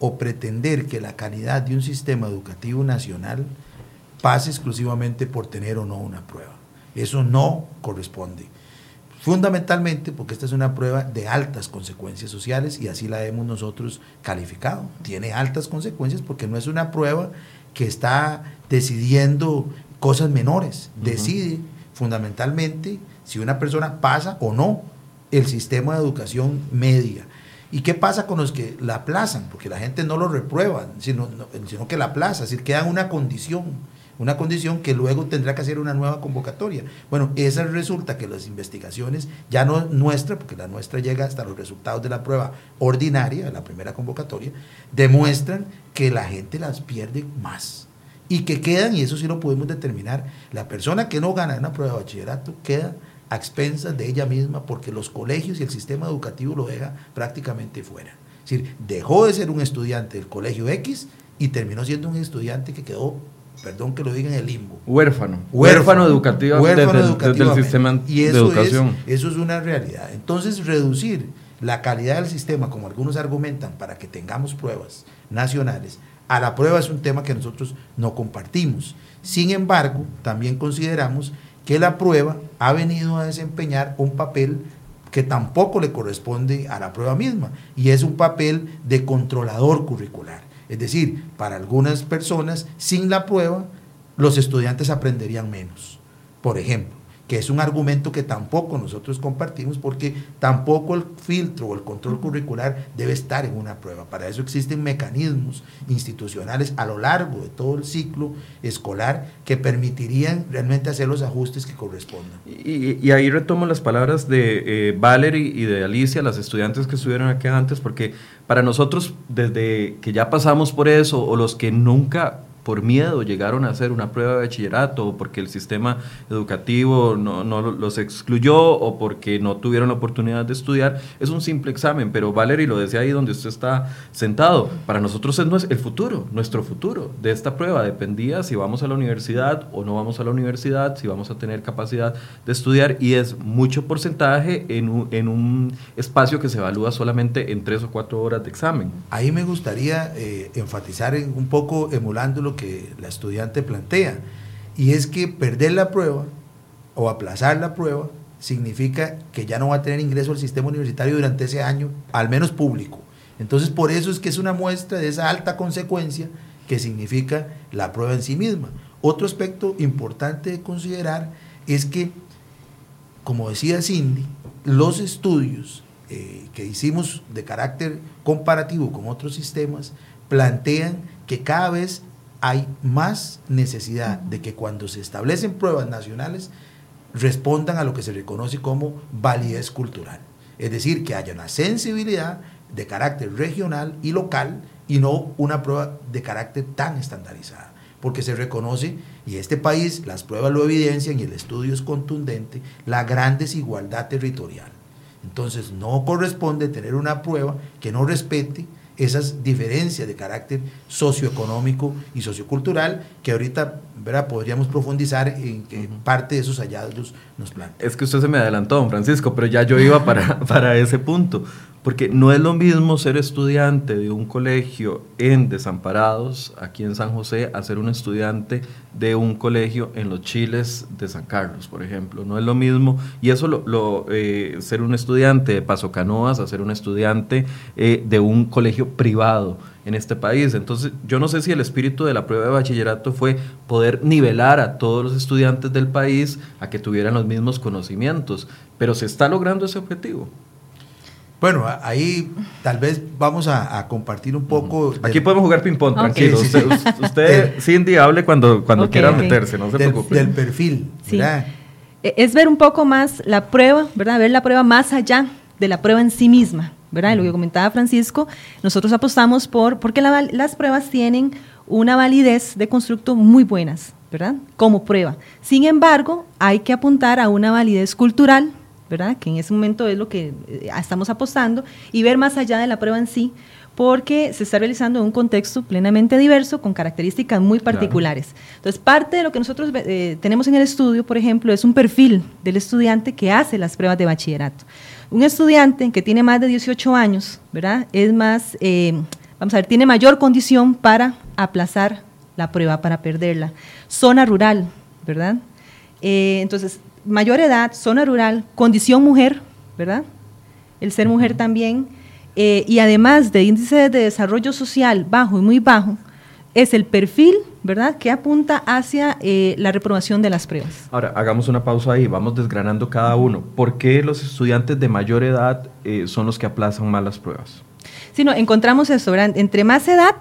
o pretender que la calidad de un sistema educativo nacional pase exclusivamente por tener o no una prueba. Eso no corresponde. Fundamentalmente porque esta es una prueba de altas consecuencias sociales y así la hemos nosotros calificado. Tiene altas consecuencias porque no es una prueba que está decidiendo cosas menores. Decide fundamentalmente si una persona pasa o no el sistema de educación media. ¿Y qué pasa con los que la aplazan? Porque la gente no lo reprueba, sino, sino que la aplaza, es decir, queda una condición, una condición que luego tendrá que hacer una nueva convocatoria. Bueno, esa resulta que las investigaciones, ya no nuestra, porque la nuestra llega hasta los resultados de la prueba ordinaria, la primera convocatoria, demuestran que la gente las pierde más. Y que quedan, y eso sí lo podemos determinar, la persona que no gana una prueba de bachillerato queda a expensas de ella misma porque los colegios y el sistema educativo lo deja prácticamente fuera. Es decir, dejó de ser un estudiante del colegio X y terminó siendo un estudiante que quedó, perdón que lo diga en el limbo. Huérfano. Huérfano, educativo huérfano desde, el sistema y eso de educación. Es, eso es una realidad. Entonces, reducir la calidad del sistema, como algunos argumentan, para que tengamos pruebas nacionales, a la prueba es un tema que nosotros no compartimos. Sin embargo, también consideramos que la prueba ha venido a desempeñar un papel que tampoco le corresponde a la prueba misma, y es un papel de controlador curricular. Es decir, para algunas personas, sin la prueba, los estudiantes aprenderían menos. Por ejemplo, que es un argumento que tampoco nosotros compartimos porque tampoco el filtro o el control curricular debe estar en una prueba. Para eso existen mecanismos institucionales a lo largo de todo el ciclo escolar que permitirían realmente hacer los ajustes que correspondan. Y, ahí retomo las palabras de eh, Valerie y de Alicia, las estudiantes que estuvieron aquí antes, porque para nosotros, desde que ya pasamos por eso, o los que nunca por miedo llegaron a hacer una prueba de bachillerato o porque el sistema educativo no, no, los excluyó o porque no tuvieron la oportunidad de estudiar, es un simple examen, pero Valerie lo decía ahí donde usted está sentado, para nosotros es el futuro, nuestro futuro de esta prueba dependía si vamos a la universidad o no vamos a la universidad, si vamos a tener capacidad de estudiar y es mucho porcentaje en un, en un espacio que se evalúa solamente en tres o cuatro horas de examen. Ahí me gustaría eh, enfatizar en, un poco emulándolo que la estudiante plantea, y es que perder la prueba o aplazar la prueba significa que ya no va a tener ingreso al sistema universitario durante ese año, al menos público. Entonces, por eso es que es una muestra de esa alta consecuencia que significa la prueba en sí misma. Otro aspecto importante de considerar es que, como decía Cindy, los estudios eh, que hicimos de carácter comparativo con otros sistemas plantean que cada vez hay más necesidad de que cuando se establecen pruebas nacionales respondan a lo que se reconoce como validez cultural. Es decir, que haya una sensibilidad de carácter regional y local y no una prueba de carácter tan estandarizada. Porque se reconoce, y este país las pruebas lo evidencian y el estudio es contundente, la gran desigualdad territorial. Entonces no corresponde tener una prueba que no respete esas diferencias de carácter socioeconómico y sociocultural que ahorita ¿verdad? podríamos profundizar en que parte de esos hallazgos nos plantean. Es que usted se me adelantó, don Francisco, pero ya yo iba para, *laughs* para ese punto, Porque no es lo mismo ser estudiante de un colegio en Desamparados, aquí en San José, a ser un estudiante de un colegio en los Chiles de San Carlos, por ejemplo. No es lo mismo, y eso lo, eh, ser un estudiante de Paso Canoas a ser un estudiante eh, de un colegio privado en este país. Entonces, yo no sé si el espíritu de la prueba de bachillerato fue poder nivelar a todos los estudiantes del país a que tuvieran los mismos conocimientos, pero se está logrando ese objetivo. Bueno, ahí tal vez vamos a, compartir un poco. Aquí podemos jugar ping-pong, tranquilo. usted, Cindy, hable cuando, cuando quiera meterse, no se del, preocupe. Del perfil, ¿verdad? E, es ver un poco más la prueba, ¿verdad? Ver la prueba más allá de la prueba en sí misma, ¿verdad? Lo que comentaba Francisco, nosotros apostamos por, porque las pruebas tienen una validez de constructo muy buenas, ¿verdad? Como prueba. Sin embargo, hay que apuntar a una validez cultural, ¿verdad? Que en ese momento es lo que eh, estamos apostando y ver más allá de la prueba en sí, porque se está realizando en un contexto plenamente diverso con características muy particulares. Entonces, parte de lo que nosotros eh, tenemos en el estudio, por ejemplo, es un perfil del estudiante que hace las pruebas de bachillerato. Un estudiante que tiene más de 18 años, ¿verdad? Es más, eh, vamos a ver, tiene mayor condición para aplazar la prueba, para perderla. Zona rural, ¿verdad? entonces, mayor edad, zona rural, condición mujer, ¿verdad? El ser mujer también. Eh, y además de índice de desarrollo social bajo y muy bajo, es el perfil, ¿verdad?, que apunta hacia eh, la reprobación de las pruebas. Ahora, hagamos una pausa ahí, vamos desgranando cada uno. ¿Por qué los estudiantes de mayor edad eh, son los que aplazan más las pruebas? Sí, no, encontramos eso, ¿verdad? Entre más edad,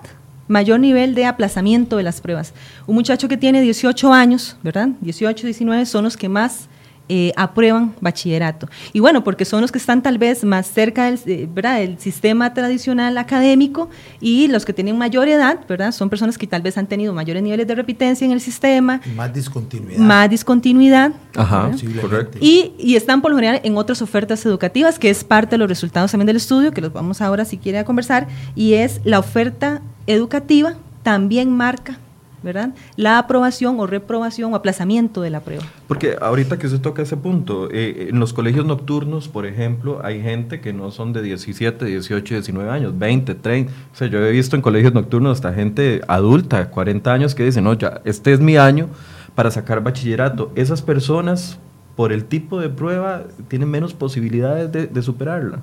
mayor nivel de aplazamiento de las pruebas. Un muchacho que tiene 18 años, ¿verdad? 18, 19 son los que más eh, aprueban bachillerato. Y bueno, porque son los que están tal vez más cerca del, eh, del sistema tradicional académico y los que tienen mayor edad, ¿verdad? Son personas que tal vez han tenido mayores niveles de repitencia en el sistema. Más discontinuidad. Más discontinuidad. Ajá, correcto. Y, y, están por lo general en otras ofertas educativas, que es parte de los resultados también del estudio, que los vamos ahora si quiere a conversar, y es la oferta educativa también marca ¿verdad? La aprobación o reprobación o aplazamiento de la prueba. Porque ahorita que se toca ese punto, eh, en los colegios nocturnos, por ejemplo, hay gente que no son de 17, 18, 19 años, 20, 30. O sea, yo he visto en colegios nocturnos hasta gente adulta, 40 años, que dicen, no, ya, este es mi año para sacar bachillerato. Esas personas, por el tipo de prueba, tienen menos posibilidades de, de superarla.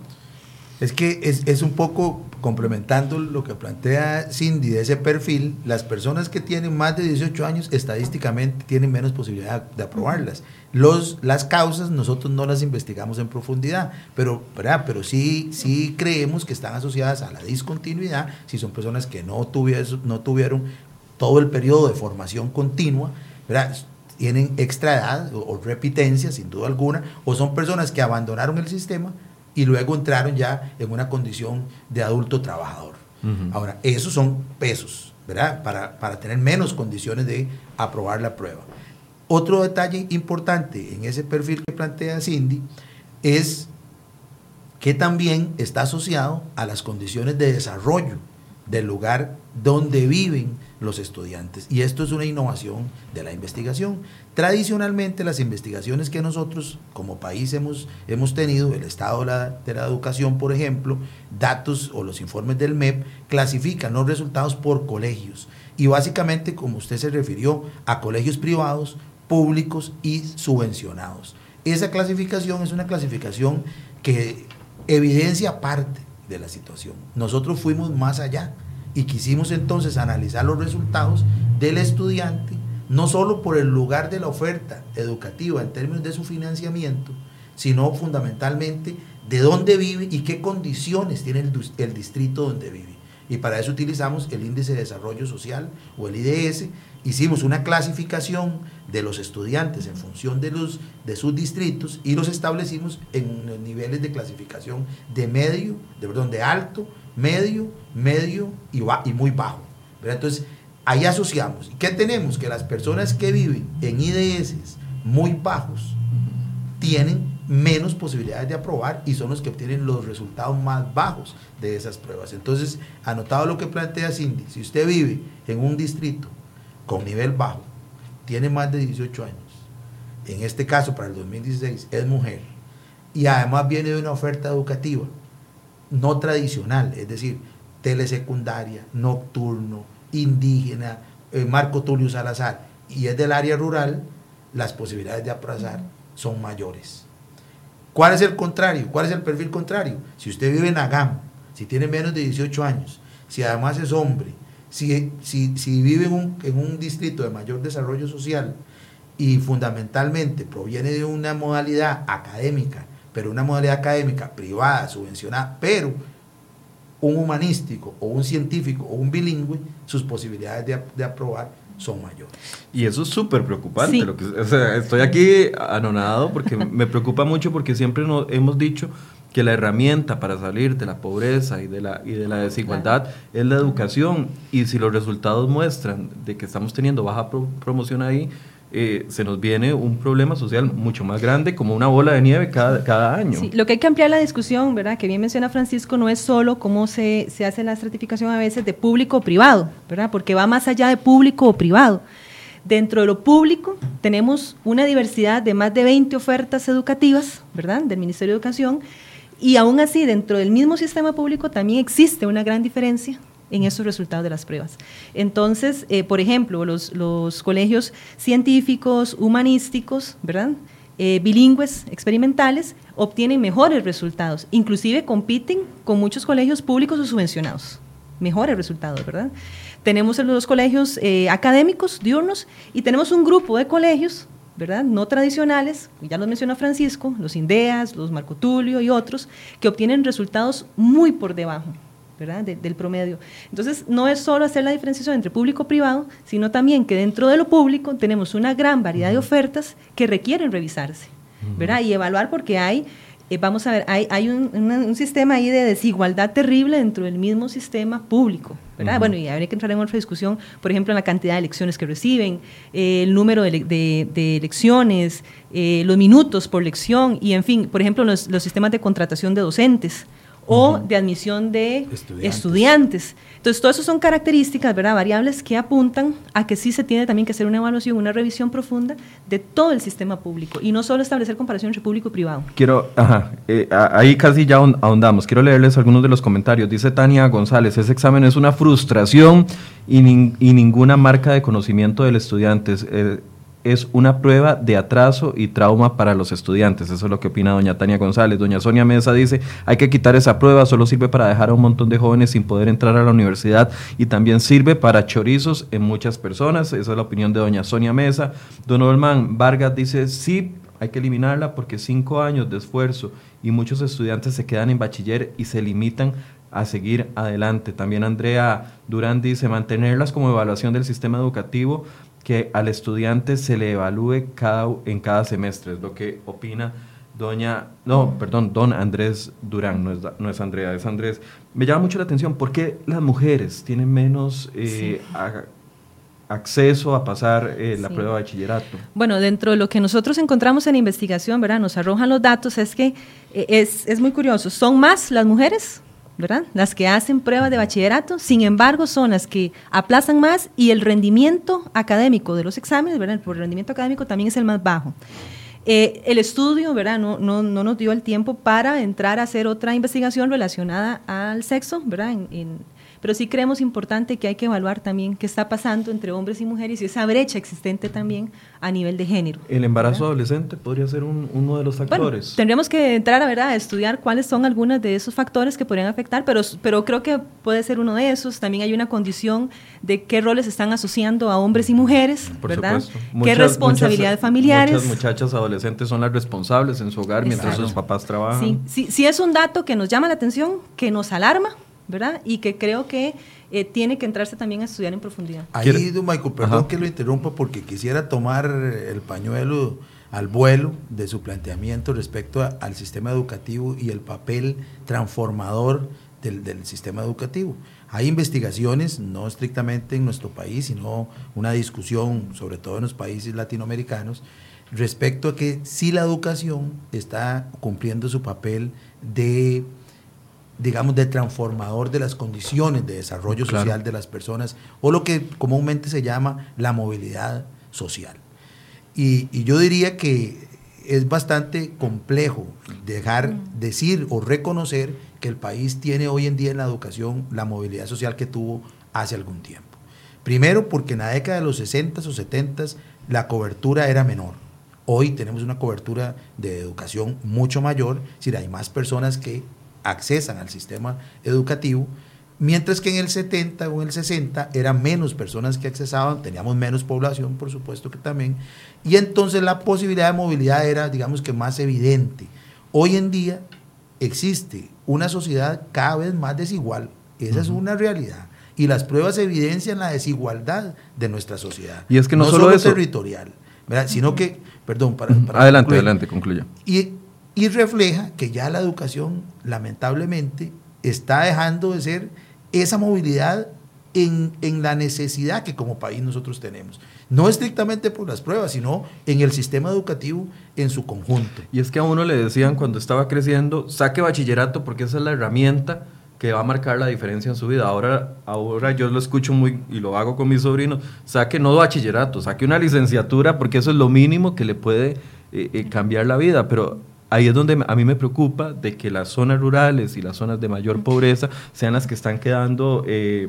Es que es, es, un poco complementando lo que plantea Cindy de ese perfil, las personas que tienen más de 18 años estadísticamente tienen menos posibilidad de aprobarlas. Los, las causas nosotros no las investigamos en profundidad, pero, pero sí, sí creemos que están asociadas a la discontinuidad, si son personas que no tuvieron, no tuvieron todo el periodo de formación continua, tienen extra edad o, o repitencia sin duda alguna, o son personas que abandonaron el sistema y luego entraron ya en una condición de adulto trabajador. Ahora, esos son pesos, ¿verdad? Para, para tener menos condiciones de aprobar la prueba. Otro detalle importante en ese perfil que plantea Cindy es que también está asociado a las condiciones de desarrollo del lugar donde viven los estudiantes. Y esto es una innovación de la investigación. Tradicionalmente las investigaciones que nosotros como país hemos, hemos tenido, el estado de la, de la educación, por ejemplo, datos o los informes del MEP, clasifican los resultados por colegios. Y básicamente, como usted se refirió, a colegios privados, públicos y subvencionados. Esa clasificación es una clasificación que evidencia parte de la situación. Nosotros fuimos más allá y quisimos entonces analizar los resultados del estudiante, no solo por el lugar de la oferta educativa en términos de su financiamiento, sino fundamentalmente de dónde vive y qué condiciones tiene el, distrito donde vive. Y para eso utilizamos el índice de desarrollo social o el IDS. Hicimos una clasificación de los estudiantes en función de, los, de sus distritos y los establecimos en niveles de clasificación de medio, de, perdón, de alto, medio, medio y, y muy bajo. Entonces, ahí asociamos. ¿Y qué tenemos? Que las personas que viven en IDS muy bajos tienen menos posibilidades de aprobar y son los que obtienen los resultados más bajos de esas pruebas. Entonces, anotado lo que plantea Cindy, si usted vive en un distrito con nivel bajo, tiene más de 18 años, en este caso para el 2016 es mujer, y además viene de una oferta educativa no tradicional, es decir, telesecundaria, nocturno, indígena, eh, Marco Tulio Salazar, y es del área rural, las posibilidades de aplazar son mayores. ¿Cuál es el contrario? ¿Cuál es el perfil contrario? Si usted vive en Agam, si tiene menos de 18 años, si además es hombre, si, si, vive en un, en un distrito de mayor desarrollo social y fundamentalmente proviene de una modalidad académica, pero una modalidad académica privada, subvencionada, pero un humanístico o un científico o un bilingüe, sus posibilidades de, de aprobar son mayores. Y eso es súper preocupante. Lo que, o sea, estoy aquí anonado porque me preocupa mucho porque siempre nos hemos dicho que la herramienta para salir de la pobreza y de la, y de la desigualdad es la educación. Y si los resultados muestran de que estamos teniendo baja promoción ahí, eh, se nos viene un problema social mucho más grande, como una bola de nieve cada, cada año. Sí, lo que hay que ampliar la discusión, ¿verdad? Que bien menciona Francisco, no es solo cómo se, se hace la estratificación a veces de público o privado, ¿verdad? Porque va más allá de público o privado. Dentro de lo público tenemos una diversidad de más de 20 ofertas educativas, ¿verdad? Del Ministerio de Educación. Y aún así, dentro del mismo sistema público también existe una gran diferencia en esos resultados de las pruebas. Entonces, eh, por ejemplo, los, los, colegios científicos, humanísticos, ¿verdad? Eh, bilingües, experimentales, obtienen mejores resultados, inclusive compiten con muchos colegios públicos o subvencionados, mejores resultados, ¿verdad? Tenemos los colegios eh, académicos diurnos y tenemos un grupo de colegios, ¿verdad? No tradicionales, ya los mencionó Francisco, los INDEAS, los Marco Tulio y otros, que obtienen resultados muy por debajo, del promedio. Entonces, no es solo hacer la diferenciación entre público y privado, sino también que dentro de lo público tenemos una gran variedad de ofertas que requieren revisarse, ¿verdad? Y evaluar porque hay, eh, vamos a ver, hay, hay un, sistema ahí de desigualdad terrible dentro del mismo sistema público, ¿verdad? Bueno, y habría que entrar en otra discusión, por ejemplo, en la cantidad de elecciones que reciben, eh, el número de, de, elecciones, eh, los minutos por lección, y en fin, por ejemplo, los, los sistemas de contratación de docentes o de admisión de estudiantes. Entonces, todo eso son características, ¿verdad? Variables que apuntan a que sí se tiene también que hacer una evaluación, una revisión profunda de todo el sistema público y no solo establecer comparación entre público y privado. Quiero, ajá, eh, ahí casi ya ahondamos. Quiero leerles algunos de los comentarios. Dice Tania González, ese examen es una frustración y, y ninguna marca de conocimiento del estudiante. Eh, es una prueba de atraso y trauma para los estudiantes. Eso es lo que opina doña Tania González. Doña Sonia Mesa dice, hay que quitar esa prueba, solo sirve para dejar a un montón de jóvenes sin poder entrar a la universidad y también sirve para chorizos en muchas personas. Esa es la opinión de doña Sonia Mesa. Don Olman Vargas dice, sí, hay que eliminarla porque cinco años de esfuerzo y muchos estudiantes se quedan en bachiller y se limitan a seguir adelante. También Andrea Durán dice mantenerlas como evaluación del sistema educativo que al estudiante se le evalúe cada, en cada semestre, es lo que opina doña, no, perdón, don Andrés Durán, no es, no es Andrea, es Andrés. Me llama mucho la atención, ¿por qué las mujeres tienen menos eh, acceso a pasar eh, la prueba de bachillerato? Bueno, dentro de lo que nosotros encontramos en investigación, ¿verdad? Nos arrojan los datos, es que eh, es, es muy curioso, son más las mujeres ¿verdad? Las que hacen pruebas de bachillerato, sin embargo, son las que aplazan más y el rendimiento académico de los exámenes, ¿verdad? El rendimiento académico también es el más bajo. Eh, el estudio, ¿verdad? No, no, no, nos dio el tiempo para entrar a hacer otra investigación relacionada al sexo, ¿verdad? en, pero sí creemos importante que hay que evaluar también qué está pasando entre hombres y mujeres y esa brecha existente también a nivel de género. ¿El embarazo adolescente podría ser uno de los factores? tendríamos que entrar a, ¿verdad? a estudiar cuáles son algunos de esos factores que podrían afectar, pero, pero creo que puede ser uno de esos. También hay una condición de qué roles están asociando a hombres y mujeres, Por ¿verdad? qué responsabilidades familiares. Muchas muchachas adolescentes son las responsables en su hogar mientras sus papás trabajan. Sí, sí, sí es un dato que nos llama la atención, que nos alarma, ¿verdad? Y que creo que eh, tiene que entrarse también a estudiar en profundidad. Ahí, don Michael, perdón que lo interrumpa porque quisiera tomar el pañuelo al vuelo de su planteamiento respecto al sistema educativo y el papel transformador del, del, sistema educativo. Hay investigaciones, no estrictamente en nuestro país, sino una discusión, sobre todo en los países latinoamericanos, respecto a que si la educación está cumpliendo su papel de digamos, de transformador de las condiciones de desarrollo social de las personas, o lo que comúnmente se llama la movilidad social. Y, yo diría que es bastante complejo dejar, decir o reconocer que el país tiene hoy en día en la educación la movilidad social que tuvo hace algún tiempo. Primero porque en la década de los 60 o 70 la cobertura era menor. Hoy tenemos una cobertura de educación mucho mayor, es decir, hay más personas que accesan al sistema educativo, mientras que en el 70 o en el 60 eran menos personas que accesaban, teníamos menos población, por supuesto que también, y entonces la posibilidad de movilidad era, digamos que, más evidente. Hoy en día existe una sociedad cada vez más desigual, esa es una realidad. Y las pruebas evidencian la desigualdad de nuestra sociedad. Y es que no, solo, es territorial, sino que, perdón, para... adelante, adelante, concluya. Y, y refleja que ya la educación, lamentablemente, está dejando de ser esa movilidad en, en, la necesidad que como país nosotros tenemos. No estrictamente por las pruebas, sino en el sistema educativo en su conjunto. Y es que a uno le decían cuando estaba creciendo, saque bachillerato porque esa es la herramienta que va a marcar la diferencia en su vida. Ahora, ahora yo lo escucho muy y lo hago con mis sobrinos, saque no bachillerato, saque una licenciatura porque eso es lo mínimo que le puede eh, eh, cambiar la vida, pero ahí es donde a mí me preocupa de que las zonas rurales y las zonas de mayor pobreza sean las que están quedando... Eh,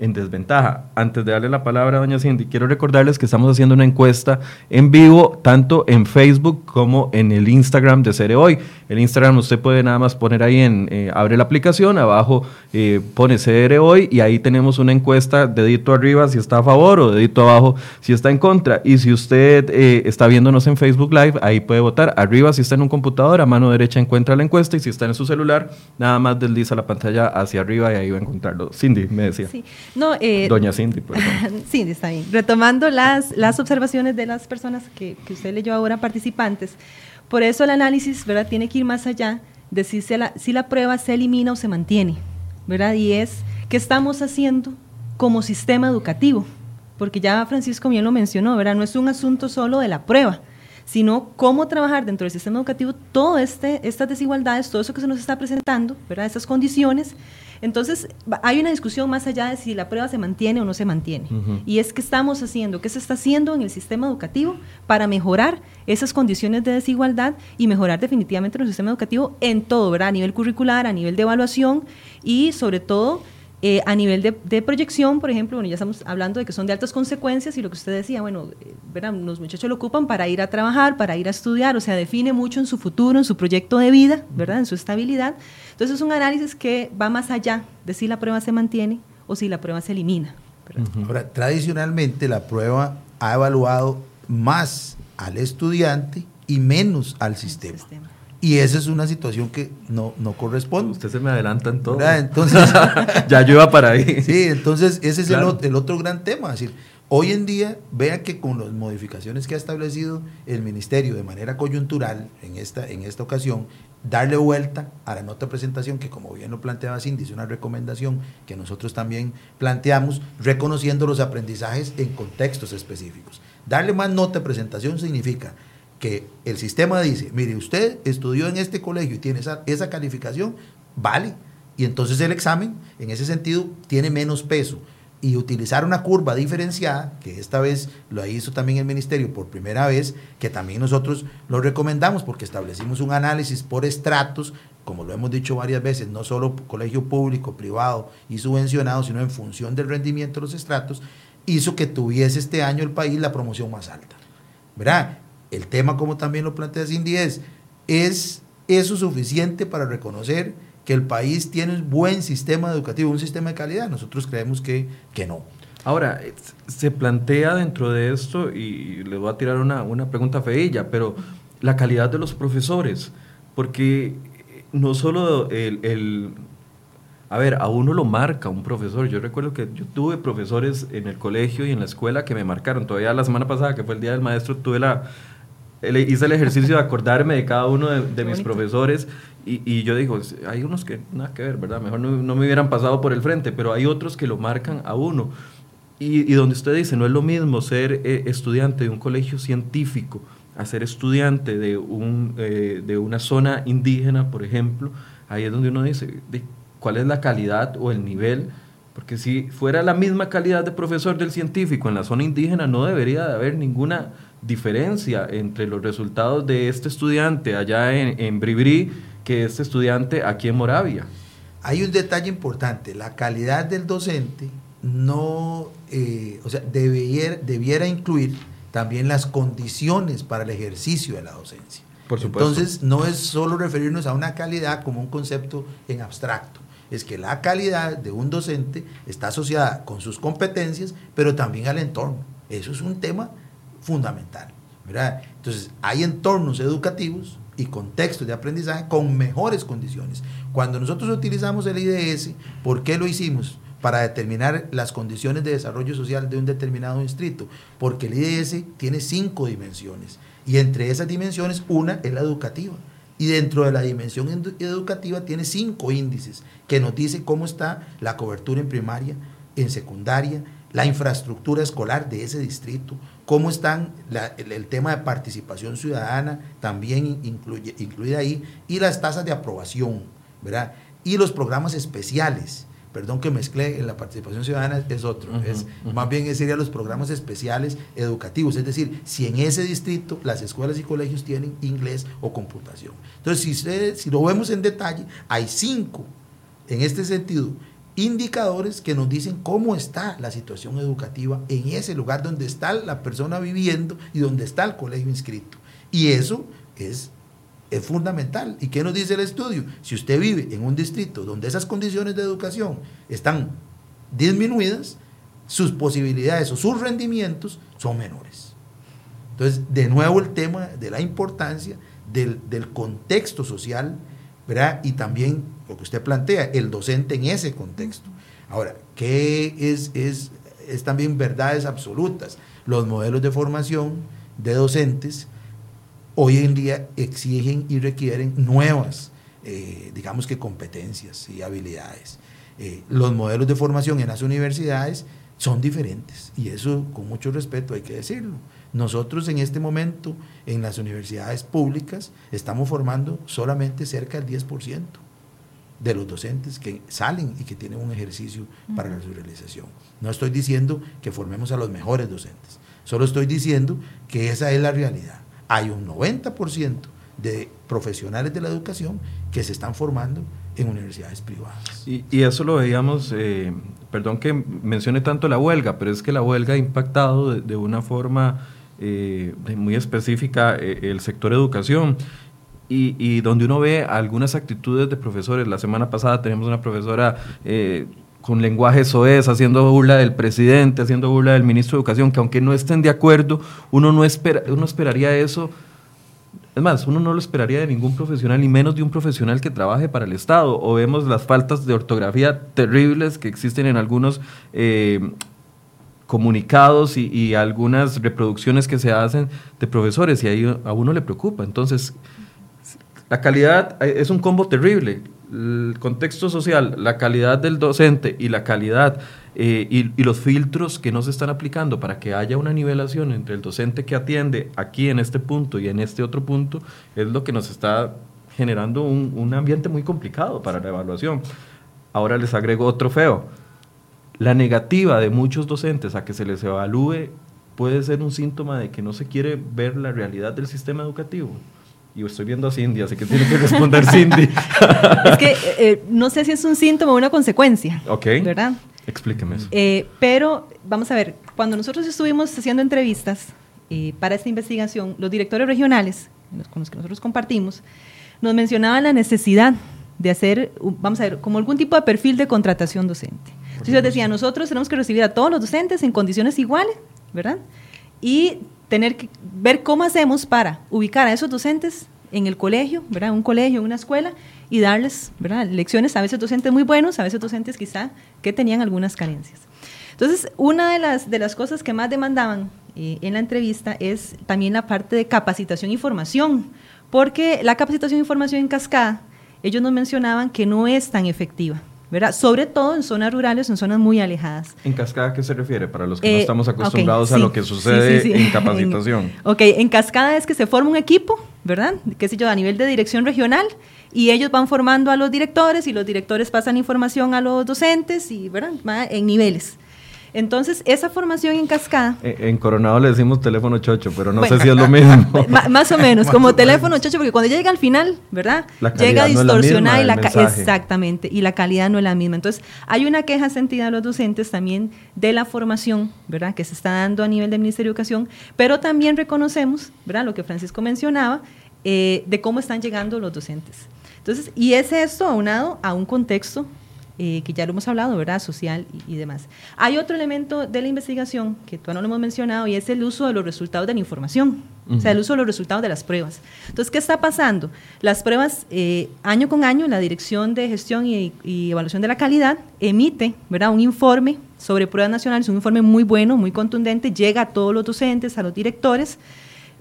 en desventaja. Antes de darle la palabra a doña Cindy, quiero recordarles que estamos haciendo una encuesta en vivo, tanto en Facebook como en el Instagram de Cere Hoy. El Instagram usted puede nada más poner ahí en, eh, abre la aplicación, abajo eh, pone Cere Hoy y ahí tenemos una encuesta, dedito arriba si está a favor o dedito abajo si está en contra. Y si usted eh, está viéndonos en Facebook Live, ahí puede votar. Arriba si está en un computador, a mano derecha encuentra la encuesta y si está en su celular, nada más desliza la pantalla hacia arriba y ahí va a encontrarlo. Cindy, me decía. Sí. No, eh, Doña Cindy, *laughs* perdón. Cindy, está bien. Retomando las, las observaciones de las personas que, que, usted leyó ahora, participantes, por eso el análisis ¿verdad? tiene que ir más allá de si, la, si la prueba se elimina o se mantiene, ¿verdad? Y es qué estamos haciendo como sistema educativo, porque ya Francisco bien lo mencionó, ¿verdad? No es un asunto solo de la prueba, sino cómo trabajar dentro del sistema educativo todas este, estas desigualdades, todo eso que se nos está presentando, ¿verdad? Esas condiciones entonces, hay una discusión más allá de si la prueba se mantiene o no se mantiene. Y es que estamos haciendo, qué se está haciendo en el sistema educativo para mejorar esas condiciones de desigualdad y mejorar definitivamente nuestro sistema educativo en todo, ¿verdad? A nivel curricular, a nivel de evaluación y sobre todo eh, a nivel de, proyección, por ejemplo, bueno, ya estamos hablando de que son de altas consecuencias y lo que usted decía, bueno, eh, ¿verdad? los muchachos lo ocupan para ir a trabajar, para ir a estudiar, o sea, define mucho en su futuro, en su proyecto de vida, ¿verdad? En su estabilidad. Entonces es un análisis que va más allá de si la prueba se mantiene o si la prueba se elimina. Ahora, tradicionalmente la prueba ha evaluado más al estudiante y menos al sistema. Y esa es una situación que no, no corresponde. Usted se me adelanta en todo. Entonces, *laughs* ya yo iba para ahí. Sí, entonces ese es el, el, otro gran tema. Es decir, hoy en día, vea que con las modificaciones que ha establecido el ministerio de manera coyuntural en esta, en esta ocasión, darle vuelta a la nota de presentación, que como bien lo planteaba Cindy, es una recomendación que nosotros también planteamos, reconociendo los aprendizajes en contextos específicos. Darle más nota de presentación significa que el sistema dice, mire, usted estudió en este colegio y tiene esa, esa calificación, vale. Y entonces el examen, en ese sentido, tiene menos peso. Y utilizar una curva diferenciada, que esta vez lo hizo también el ministerio por primera vez, que también nosotros lo recomendamos porque establecimos un análisis por estratos, como lo hemos dicho varias veces, no solo colegio público, privado y subvencionado, sino en función del rendimiento de los estratos, hizo que tuviese este año el país la promoción más alta. ¿Verdad? El tema, como también lo plantea Cindy, es, ¿es eso suficiente para reconocer que el país tiene un buen sistema educativo, un sistema de calidad? Nosotros creemos que, que no. Ahora, se plantea dentro de esto, y le voy a tirar una, una pregunta feilla, pero la calidad de los profesores, porque no solo el, el, a ver, a uno lo marca un profesor. Yo recuerdo que yo tuve profesores en el colegio y en la escuela que me marcaron. Todavía la semana pasada, que fue el Día del Maestro, tuve la, hice el ejercicio de acordarme de cada uno de, mis profesores y, y, yo digo, hay unos que nada que ver, ¿verdad? Mejor no, no, me hubieran pasado por el frente, pero hay otros que lo marcan a uno. Y, y donde usted dice, no es lo mismo ser eh, estudiante de un colegio científico a ser estudiante de, un, eh, de una zona indígena, por ejemplo, ahí es donde uno dice, ¿cuál es la calidad o el nivel? Porque si fuera la misma calidad de profesor del científico en la zona indígena, no debería de haber ninguna diferencia entre los resultados de este estudiante allá en, en Bribri que este estudiante aquí en Moravia. hay un detalle importante, la calidad del docente no, eh, o sea, debiera, debiera incluir también las condiciones para el ejercicio de la docencia. Por supuesto. Entonces, no es solo referirnos a una calidad como un concepto en abstracto. Es que la calidad de un docente está asociada con sus competencias, pero también al entorno. Eso es un tema fundamental. ¿verdad? Entonces, hay entornos educativos y contextos de aprendizaje con mejores condiciones. Cuando nosotros utilizamos el IDS, ¿por qué lo hicimos? Para determinar las condiciones de desarrollo social de un determinado distrito. Porque el IDS tiene cinco dimensiones. Y entre esas dimensiones, una es la educativa. Y dentro de la dimensión educativa tiene cinco índices que nos dicen cómo está la cobertura en primaria, en secundaria, la infraestructura escolar de ese distrito, cómo están el, tema de participación ciudadana también incluye, incluida ahí, y las tasas de aprobación, ¿verdad? Y los programas especiales perdón que mezclé en la participación ciudadana es otro, es más bien serían los programas especiales educativos, es decir, si en ese distrito las escuelas y colegios tienen inglés o computación. Entonces, si, si lo vemos en detalle, hay cinco, en este sentido, indicadores que nos dicen cómo está la situación educativa en ese lugar donde está la persona viviendo y donde está el colegio inscrito. Y eso es es fundamental. ¿Y qué nos dice el estudio? Si usted vive en un distrito donde esas condiciones de educación están disminuidas, sus posibilidades o sus rendimientos son menores. Entonces, de nuevo el tema de la importancia del, contexto social, ¿verdad? Y también lo que usted plantea, el docente en ese contexto. Ahora, ¿qué es, es, es también verdades absolutas? Los modelos de formación de docentes hoy en día exigen y requieren nuevas, eh, digamos que competencias y habilidades. Eh, los modelos de formación en las universidades son diferentes y eso con mucho respeto hay que decirlo. Nosotros en este momento en las universidades públicas estamos formando solamente cerca del 10% de los docentes que salen y que tienen un ejercicio para la realización. No estoy diciendo que formemos a los mejores docentes, solo estoy diciendo que esa es la realidad hay un 90% de profesionales de la educación que se están formando en universidades privadas. Y, eso lo veíamos, eh, perdón que mencione tanto la huelga, pero es que la huelga ha impactado de, una forma eh, muy específica eh, el sector educación. Y, y, donde uno ve algunas actitudes de profesores. La semana pasada tenemos una profesora con lenguaje soez, haciendo burla del presidente, haciendo burla del ministro de Educación, que aunque no estén de acuerdo, uno no espera, uno esperaría eso. Es más, uno no lo esperaría de ningún profesional, ni menos de un profesional que trabaje para el Estado. O vemos las faltas de ortografía terribles que existen en algunos eh, comunicados y, y, algunas reproducciones que se hacen de profesores, y ahí a uno le preocupa. Entonces, la calidad eh, es un combo terrible el contexto social, la calidad del docente y la calidad eh, y, los filtros que no se están aplicando para que haya una nivelación entre el docente que atiende aquí en este punto y en este otro punto, es lo que nos está generando un, un ambiente muy complicado para la evaluación. Ahora les agrego otro feo. La negativa de muchos docentes a que se les evalúe puede ser un síntoma de que no se quiere ver la realidad del sistema educativo. Y estoy viendo a Cindy, así que tiene que responder Cindy. *laughs* es que eh, no sé si es un síntoma o una consecuencia. Ok. ¿Verdad? Explíqueme eso. Eh, pero vamos a ver, cuando nosotros estuvimos haciendo entrevistas eh, para esta investigación, los directores regionales con los que nosotros compartimos, nos mencionaban la necesidad de hacer, vamos a ver, como algún tipo de perfil de contratación docente. Entonces decía, nosotros tenemos que recibir a todos los docentes en condiciones iguales, ¿verdad? Y tener que ver cómo hacemos para ubicar a esos docentes en el colegio, ¿verdad? Un colegio, una escuela, y darles, ¿verdad? Lecciones, a veces docentes muy buenos, a veces docentes quizá que tenían algunas carencias. Entonces, una de las, de las cosas que más demandaban eh, en la entrevista es también la parte de capacitación y formación, porque la capacitación y formación en cascada, ellos nos mencionaban que no es tan efectiva. ¿Verdad? Sobre todo en zonas rurales, en zonas muy alejadas. ¿En cascada qué se refiere? Para los que no eh, estamos acostumbrados a lo que sucede *laughs* en capacitación. ok, en cascada es que se forma un equipo, ¿verdad? Qué sé yo, a nivel de dirección regional, y ellos van formando a los directores y los directores pasan información a los docentes, y, ¿verdad? En niveles. Entonces, esa formación en cascada... En, Coronado le decimos teléfono chocho, pero no sé si es lo mismo. *laughs* más o menos, *laughs* como teléfono chocho, porque cuando llega al final, ¿verdad? llega distorsionada y la Exactamente, y la calidad no es la misma. Entonces, hay una queja sentida a los docentes también de la formación, ¿verdad? Que se está dando a nivel del Ministerio de Educación, pero también reconocemos, ¿verdad? Lo que Francisco mencionaba, eh, de cómo están llegando los docentes. Entonces, y es esto aunado a un contexto eh, que ya lo hemos hablado, ¿verdad? Social y, demás. Hay otro elemento de la investigación que todavía no lo hemos mencionado y es el uso de los resultados de la información, o sea, el uso de los resultados de las pruebas. Entonces, ¿qué está pasando? Las pruebas, eh, año con año, la Dirección de Gestión y, Evaluación de la Calidad emite, ¿verdad? Un informe sobre pruebas nacionales, un informe muy bueno, muy contundente, llega a todos los docentes, a los directores.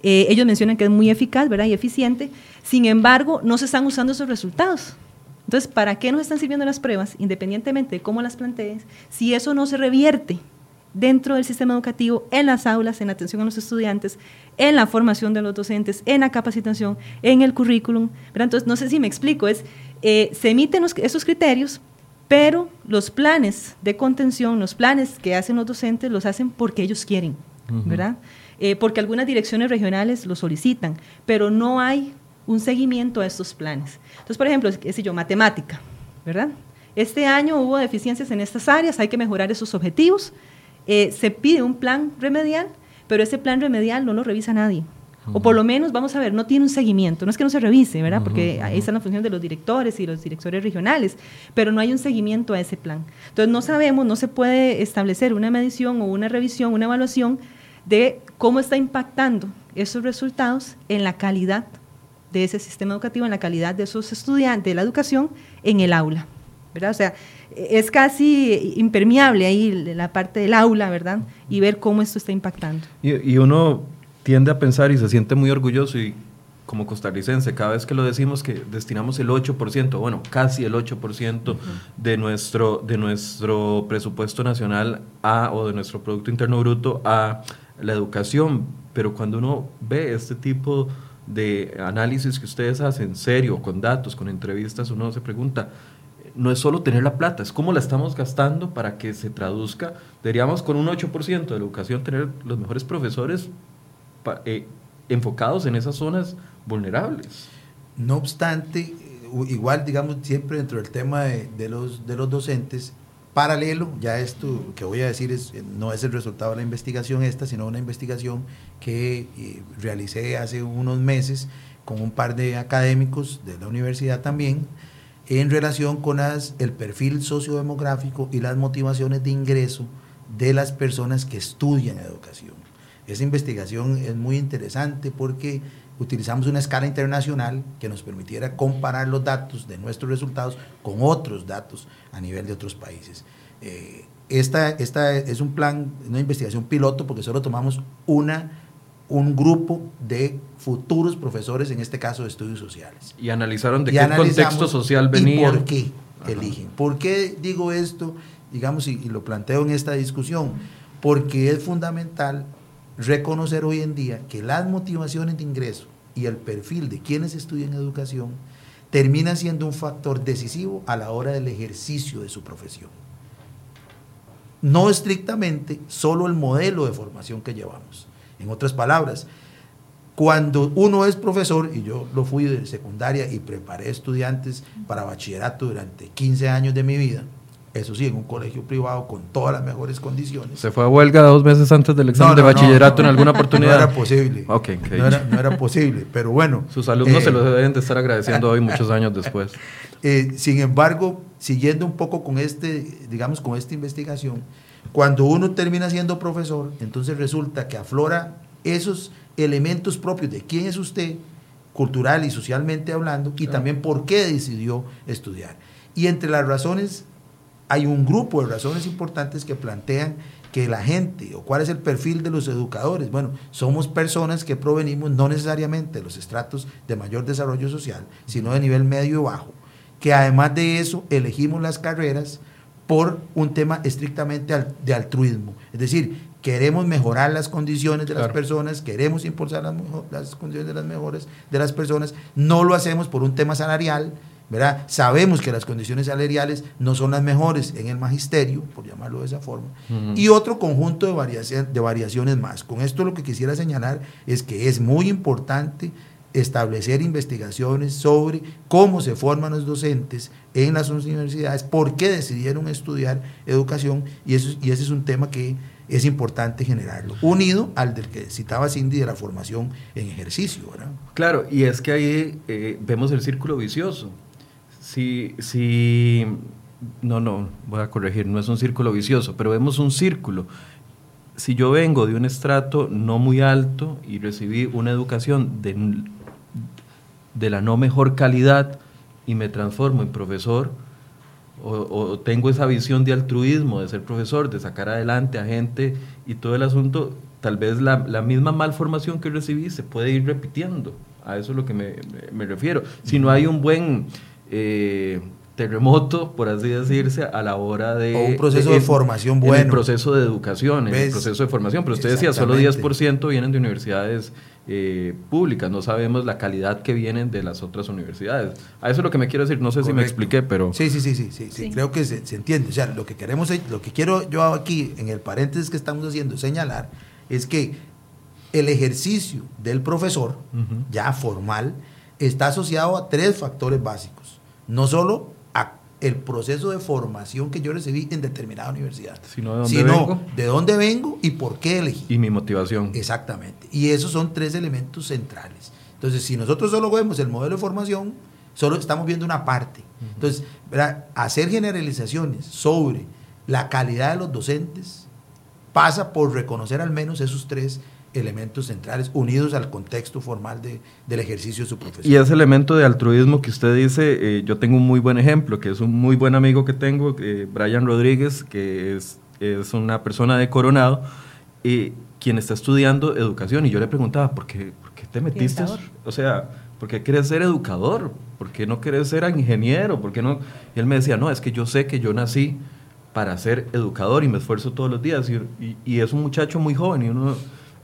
Eh, ellos mencionan que es muy eficaz, ¿verdad? Y eficiente. Sin embargo, no se están usando esos resultados. Entonces, ¿para qué nos están sirviendo las pruebas, independientemente de cómo las plantees, si eso no se revierte dentro del sistema educativo, en las aulas, en la atención a los estudiantes, en la formación de los docentes, en la capacitación, en el currículum? Entonces, no sé si me explico, es, eh, se emiten esos criterios, pero los planes de contención, los planes que hacen los docentes, los hacen porque ellos quieren, ¿verdad? Eh, porque algunas direcciones regionales lo solicitan, pero no hay un seguimiento a estos planes. Entonces, por ejemplo, qué sé yo, matemática, ¿verdad? Este año hubo deficiencias en estas áreas, hay que mejorar esos objetivos. Eh, se pide un plan remedial, pero ese plan remedial no lo revisa nadie. O por lo menos, vamos a ver, no tiene un seguimiento. No es que no se revise, ¿verdad? Porque ahí está la función de los directores y los directores regionales, pero no hay un seguimiento a ese plan. Entonces, no sabemos, no se puede establecer una medición o una revisión, una evaluación de cómo está impactando esos resultados en la calidad de ese sistema educativo, en la calidad de esos estudiantes, de la educación en el aula. ¿verdad? O sea, es casi impermeable ahí la parte del aula, ¿verdad? Y ver cómo esto está impactando. Y, uno tiende a pensar y se siente muy orgulloso y como costarricense, cada vez que lo decimos que destinamos el 8%, bueno, casi el 8% de, nuestro, de nuestro presupuesto nacional a, o de nuestro Producto Interno Bruto a la educación, pero cuando uno ve este tipo de análisis que ustedes hacen, serio, con datos, con entrevistas, uno se pregunta, no es solo tener la plata, es cómo la estamos gastando para que se traduzca. Deberíamos con un 8% de la educación tener los mejores profesores eh, enfocados en esas zonas vulnerables. No obstante, igual digamos siempre dentro del tema de, los, de los docentes, paralelo, ya esto que voy a decir es, no es el resultado de la investigación esta, sino una investigación que eh, realicé hace unos meses con un par de académicos de la universidad también, en relación con el perfil sociodemográfico y las motivaciones de ingreso de las personas que estudian educación. Esa investigación es muy interesante porque utilizamos una escala internacional que nos permitiera comparar los datos de nuestros resultados con otros datos a nivel de otros países. Eh, esta, esta es un plan, una investigación piloto porque solo tomamos una, un grupo de futuros profesores, en este caso de estudios sociales. Y analizaron de qué contexto social venían. ¿Y por qué eligen? ¿Por qué digo esto? Digamos, y lo planteo en esta discusión, porque es fundamental reconocer hoy en día que las motivaciones de ingreso y el perfil de quienes estudian educación termina siendo un factor decisivo a la hora del ejercicio de su profesión. No estrictamente solo el modelo de formación que llevamos. En otras palabras, cuando uno es profesor, y yo lo fui de secundaria y preparé estudiantes para bachillerato durante 15 años de mi vida, eso sí, en un colegio privado con todas las mejores condiciones. ¿Se fue a huelga dos meses antes del examen de bachillerato en alguna *laughs* oportunidad? No era posible. no, era, posible, pero bueno. Sus alumnos se lo eh, deben de estar agradeciendo hoy muchos años después. *laughs* Eh, sin embargo, siguiendo un poco con este, digamos, con esta investigación, cuando uno termina siendo profesor, entonces resulta que aflora esos elementos propios de quién es usted, cultural y socialmente hablando, y también por qué decidió estudiar. Y entre las razones hay un grupo de razones importantes que plantean que la gente o cuál es el perfil de los educadores. Bueno, somos personas que provenimos no necesariamente de los estratos de mayor desarrollo social, sino de nivel medio y bajo, que además de eso elegimos las carreras por un tema estrictamente de altruismo. Es decir, queremos mejorar las condiciones de las personas, queremos impulsar las, las condiciones de las mejores de las personas, no lo hacemos por un tema salarial, ¿verdad? Sabemos que las condiciones salariales no son las mejores en el magisterio, por llamarlo de esa forma, y otro conjunto de, variación, de variaciones más. Con esto lo que quisiera señalar es que es muy importante establecer investigaciones sobre cómo se forman los docentes en las universidades, por qué decidieron estudiar educación, y, eso, y ese es un tema que es importante generarlo, unido al del que citaba Cindy de la formación en ejercicio. ¿verdad? Claro, y es que ahí eh, vemos el círculo vicioso. Si, si, no, no, voy a corregir, no es un círculo vicioso, pero vemos un círculo. Si yo vengo de un estrato no muy alto y recibí una educación de, de la no mejor calidad y me transformo en profesor, o, tengo esa visión de altruismo, de ser profesor, de sacar adelante a gente y todo el asunto, tal vez la, la misma malformación que recibí se puede ir repitiendo. A eso es lo que me, me, refiero. Si no hay un buen eh, terremoto, por así decirse, a la hora de... O un proceso de, formación bueno. En el proceso de educación, en el proceso de formación. Pero usted decía, solo 10% vienen de universidades eh, públicas, no sabemos la calidad que vienen de las otras universidades. A eso es lo que me quiero decir, no sé si me expliqué, pero... Sí, sí, sí, sí, sí, sí. creo que se, entiende. O sea, lo que queremos, lo que quiero yo aquí, en el paréntesis que estamos haciendo, señalar, es que el ejercicio del profesor, ya formal, está asociado a tres factores básicos. No solo el proceso de formación que yo recibí en determinada universidad. Sino de dónde vengo. De dónde vengo y por qué elegí. Y mi motivación. Exactamente. Y esos son tres elementos centrales. Entonces, si nosotros solo vemos el modelo de formación, solo estamos viendo una parte. Entonces, hacer generalizaciones sobre la calidad de los docentes pasa por reconocer al menos esos tres elementos centrales unidos al contexto formal de, del ejercicio de su profesión. Y ese elemento de altruismo que usted dice, eh, yo tengo un muy buen ejemplo, que es un muy buen amigo que tengo, eh, Brian Rodríguez, que es, es, una persona de Coronado, y quien está estudiando educación. Y yo le preguntaba, ¿por qué, por qué te metiste? O sea, ¿por qué quieres ser educador? ¿Por qué no quieres ser ingeniero? ¿Por qué no? Y él me decía, no, es que yo sé que yo nací para ser educador y me esfuerzo todos los días. Y, y es un muchacho muy joven y uno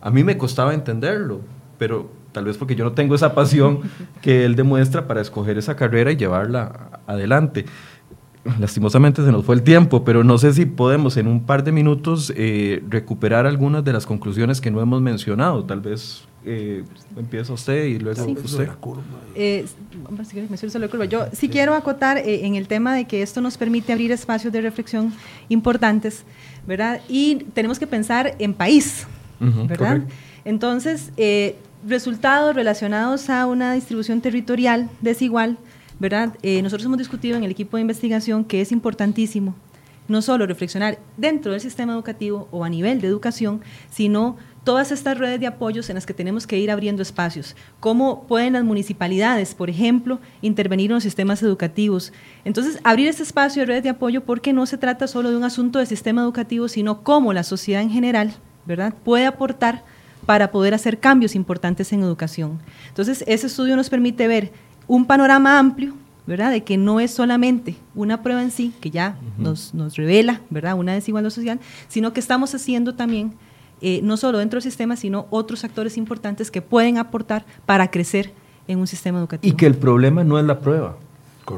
a mí me costaba entenderlo, pero tal vez porque yo no tengo esa pasión *laughs* que él demuestra para escoger esa carrera y llevarla adelante. Lastimosamente se nos fue el tiempo, pero no sé si podemos en un par de minutos eh, recuperar algunas de las conclusiones que no hemos mencionado. Tal vez eh, empieza usted y luego usted. Eh, yo sí quiero acotar en el tema de que esto nos permite abrir espacios de reflexión importantes, ¿verdad? Y tenemos que pensar en país, ¿verdad? Entonces, eh, resultados relacionados a una distribución territorial desigual, ¿verdad? Eh, nosotros hemos discutido en el equipo de investigación que es importantísimo no solo reflexionar dentro del sistema educativo o a nivel de educación, sino todas estas redes de apoyos en las que tenemos que ir abriendo espacios. ¿Cómo pueden las municipalidades, por ejemplo, intervenir en los sistemas educativos? Entonces, abrir este espacio de redes de apoyo porque no se trata solo de un asunto de sistema educativo, sino cómo la sociedad en general ¿verdad? Puede aportar para poder hacer cambios importantes en educación. Entonces, ese estudio nos permite ver un panorama amplio, ¿verdad? De que no es solamente una prueba en sí, que ya nos, revela, ¿verdad? Una desigualdad social, sino que estamos haciendo también, eh, no solo dentro del sistema, sino otros actores importantes que pueden aportar para crecer en un sistema educativo. Y que el problema no es la prueba.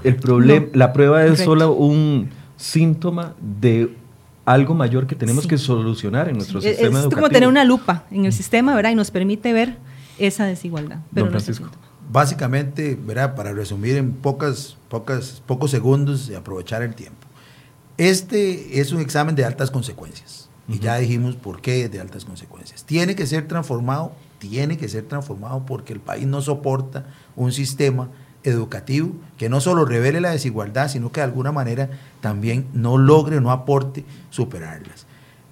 El problema, la prueba es solo un síntoma de algo mayor que tenemos que solucionar en nuestro sistema educativo. Es como tener una lupa en el sistema, ¿verdad? Y nos permite ver esa desigualdad. Don Francisco. Básicamente, ¿verdad? Para resumir en pocas, pocas, pocos segundos y aprovechar el tiempo. Este es un examen de altas consecuencias. Y ya dijimos por qué de altas consecuencias. Tiene que ser transformado, tiene que ser transformado porque el país no soporta un sistema educativo que no solo revele la desigualdad, sino que de alguna manera también no logre, no aporte superarlas.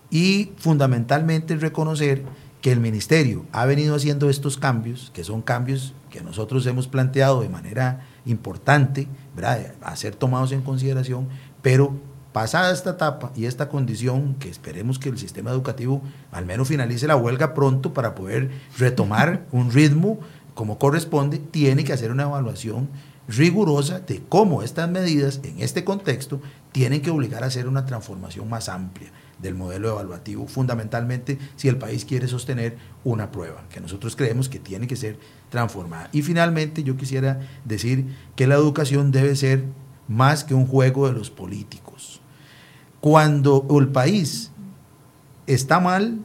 Y fundamentalmente reconocer que el ministerio ha venido haciendo estos cambios, que son cambios que nosotros hemos planteado de manera importante, ¿verdad? a ser tomados en consideración, pero pasada esta etapa y esta condición, que esperemos que el sistema educativo al menos finalice la huelga pronto para poder retomar un ritmo como corresponde, tiene que hacer una evaluación rigurosa de cómo estas medidas en este contexto tienen que obligar a hacer una transformación más amplia del modelo evaluativo, fundamentalmente si el país quiere sostener una prueba, que nosotros creemos que tiene que ser transformada. Y finalmente yo quisiera decir que la educación debe ser más que un juego de los políticos. Cuando el país está mal,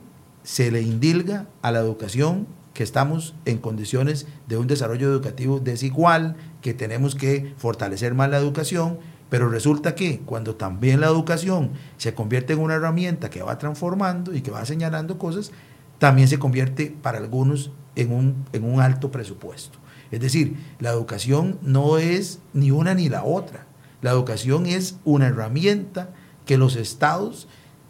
se le indilga a la educación que estamos en condiciones de un desarrollo educativo desigual, que tenemos que fortalecer más la educación, pero resulta que cuando también la educación se convierte en una herramienta que va transformando y que va señalando cosas, también se convierte para algunos en un, en un alto presupuesto. Es decir, la educación no es ni una ni la otra. La educación es una herramienta que los estados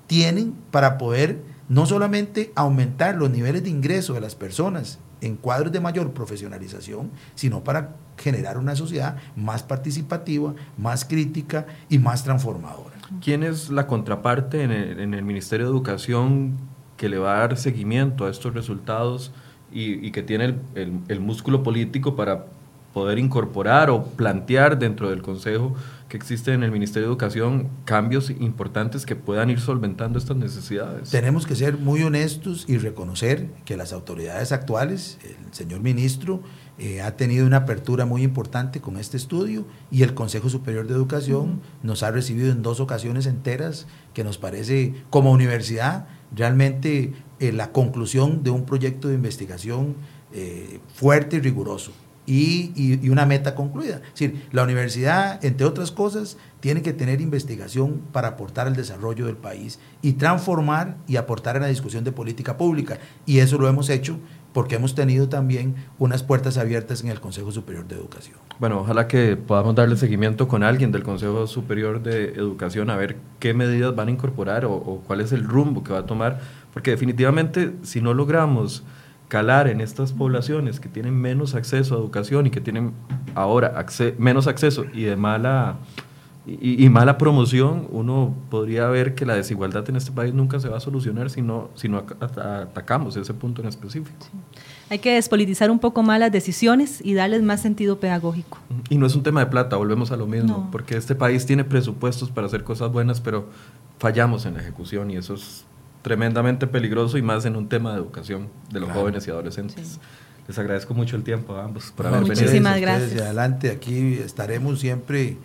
tienen para poder no solamente aumentar los niveles de ingreso de las personas en cuadros de mayor profesionalización, sino para generar una sociedad más participativa, más crítica y más transformadora. ¿Quién es la contraparte en el, Ministerio de Educación que le va a dar seguimiento a estos resultados y, que tiene el músculo político para poder incorporar o plantear dentro del Consejo que existe en el Ministerio de Educación cambios importantes que puedan ir solventando estas necesidades. Tenemos que ser muy honestos y reconocer que las autoridades actuales, el señor ministro, eh, ha tenido una apertura muy importante con este estudio y el Consejo Superior de Educación nos ha recibido en dos ocasiones enteras que nos parece como universidad realmente eh, la conclusión de un proyecto de investigación eh, fuerte y riguroso y, una meta concluida. Es decir, la universidad, entre otras cosas, tiene que tener investigación para aportar al desarrollo del país y transformar y aportar en la discusión de política pública. Y eso lo hemos hecho porque hemos tenido también unas puertas abiertas en el Consejo Superior de Educación. Bueno, ojalá que podamos darle seguimiento con alguien del Consejo Superior de Educación a ver qué medidas van a incorporar o, o cuál es el rumbo que va a tomar, porque definitivamente si no logramos calar en estas poblaciones que tienen menos acceso a educación y que tienen ahora menos acceso y de mala y, mala promoción, uno podría ver que la desigualdad en este país nunca se va a solucionar si no, si no atacamos ese punto en específico. Hay que despolitizar un poco más las decisiones y darles más sentido pedagógico. Y no es un tema de plata, volvemos a lo mismo, porque este país tiene presupuestos para hacer cosas buenas, pero fallamos en la ejecución y eso es tremendamente peligroso y más en un tema de educación de los jóvenes y adolescentes. Les agradezco mucho el tiempo a ambos por haber venido. Muchísimas gracias. Desde adelante, aquí estaremos siempre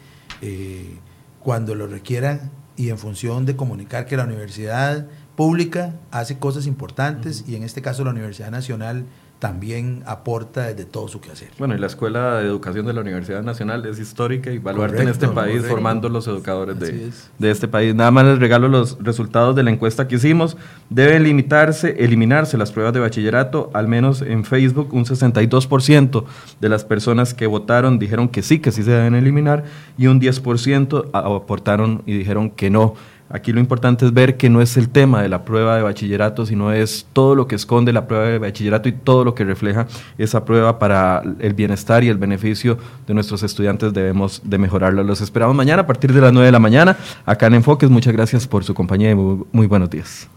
eh, cuando lo requieran y en función de comunicar que la universidad pública hace cosas importantes y en este caso la Universidad Nacional también aporta desde todo su quehacer. Bueno, y la Escuela de Educación de la Universidad Nacional es histórica y baluarte en este país formando los educadores de, de, este país. Nada más les regalo los resultados de la encuesta que hicimos. Deben limitarse, eliminarse las pruebas de bachillerato, al menos en Facebook un 62% de las personas que votaron dijeron que sí, que sí se deben eliminar y un 10% aportaron y dijeron que no. Aquí lo importante es ver que no es el tema de la prueba de bachillerato, sino es todo lo que esconde la prueba de bachillerato y todo lo que refleja esa prueba para el bienestar y el beneficio de nuestros estudiantes. Debemos de mejorarlo. Los esperamos mañana a partir de las 9 de la mañana acá en Enfoques. Muchas gracias por su compañía y muy buenos días.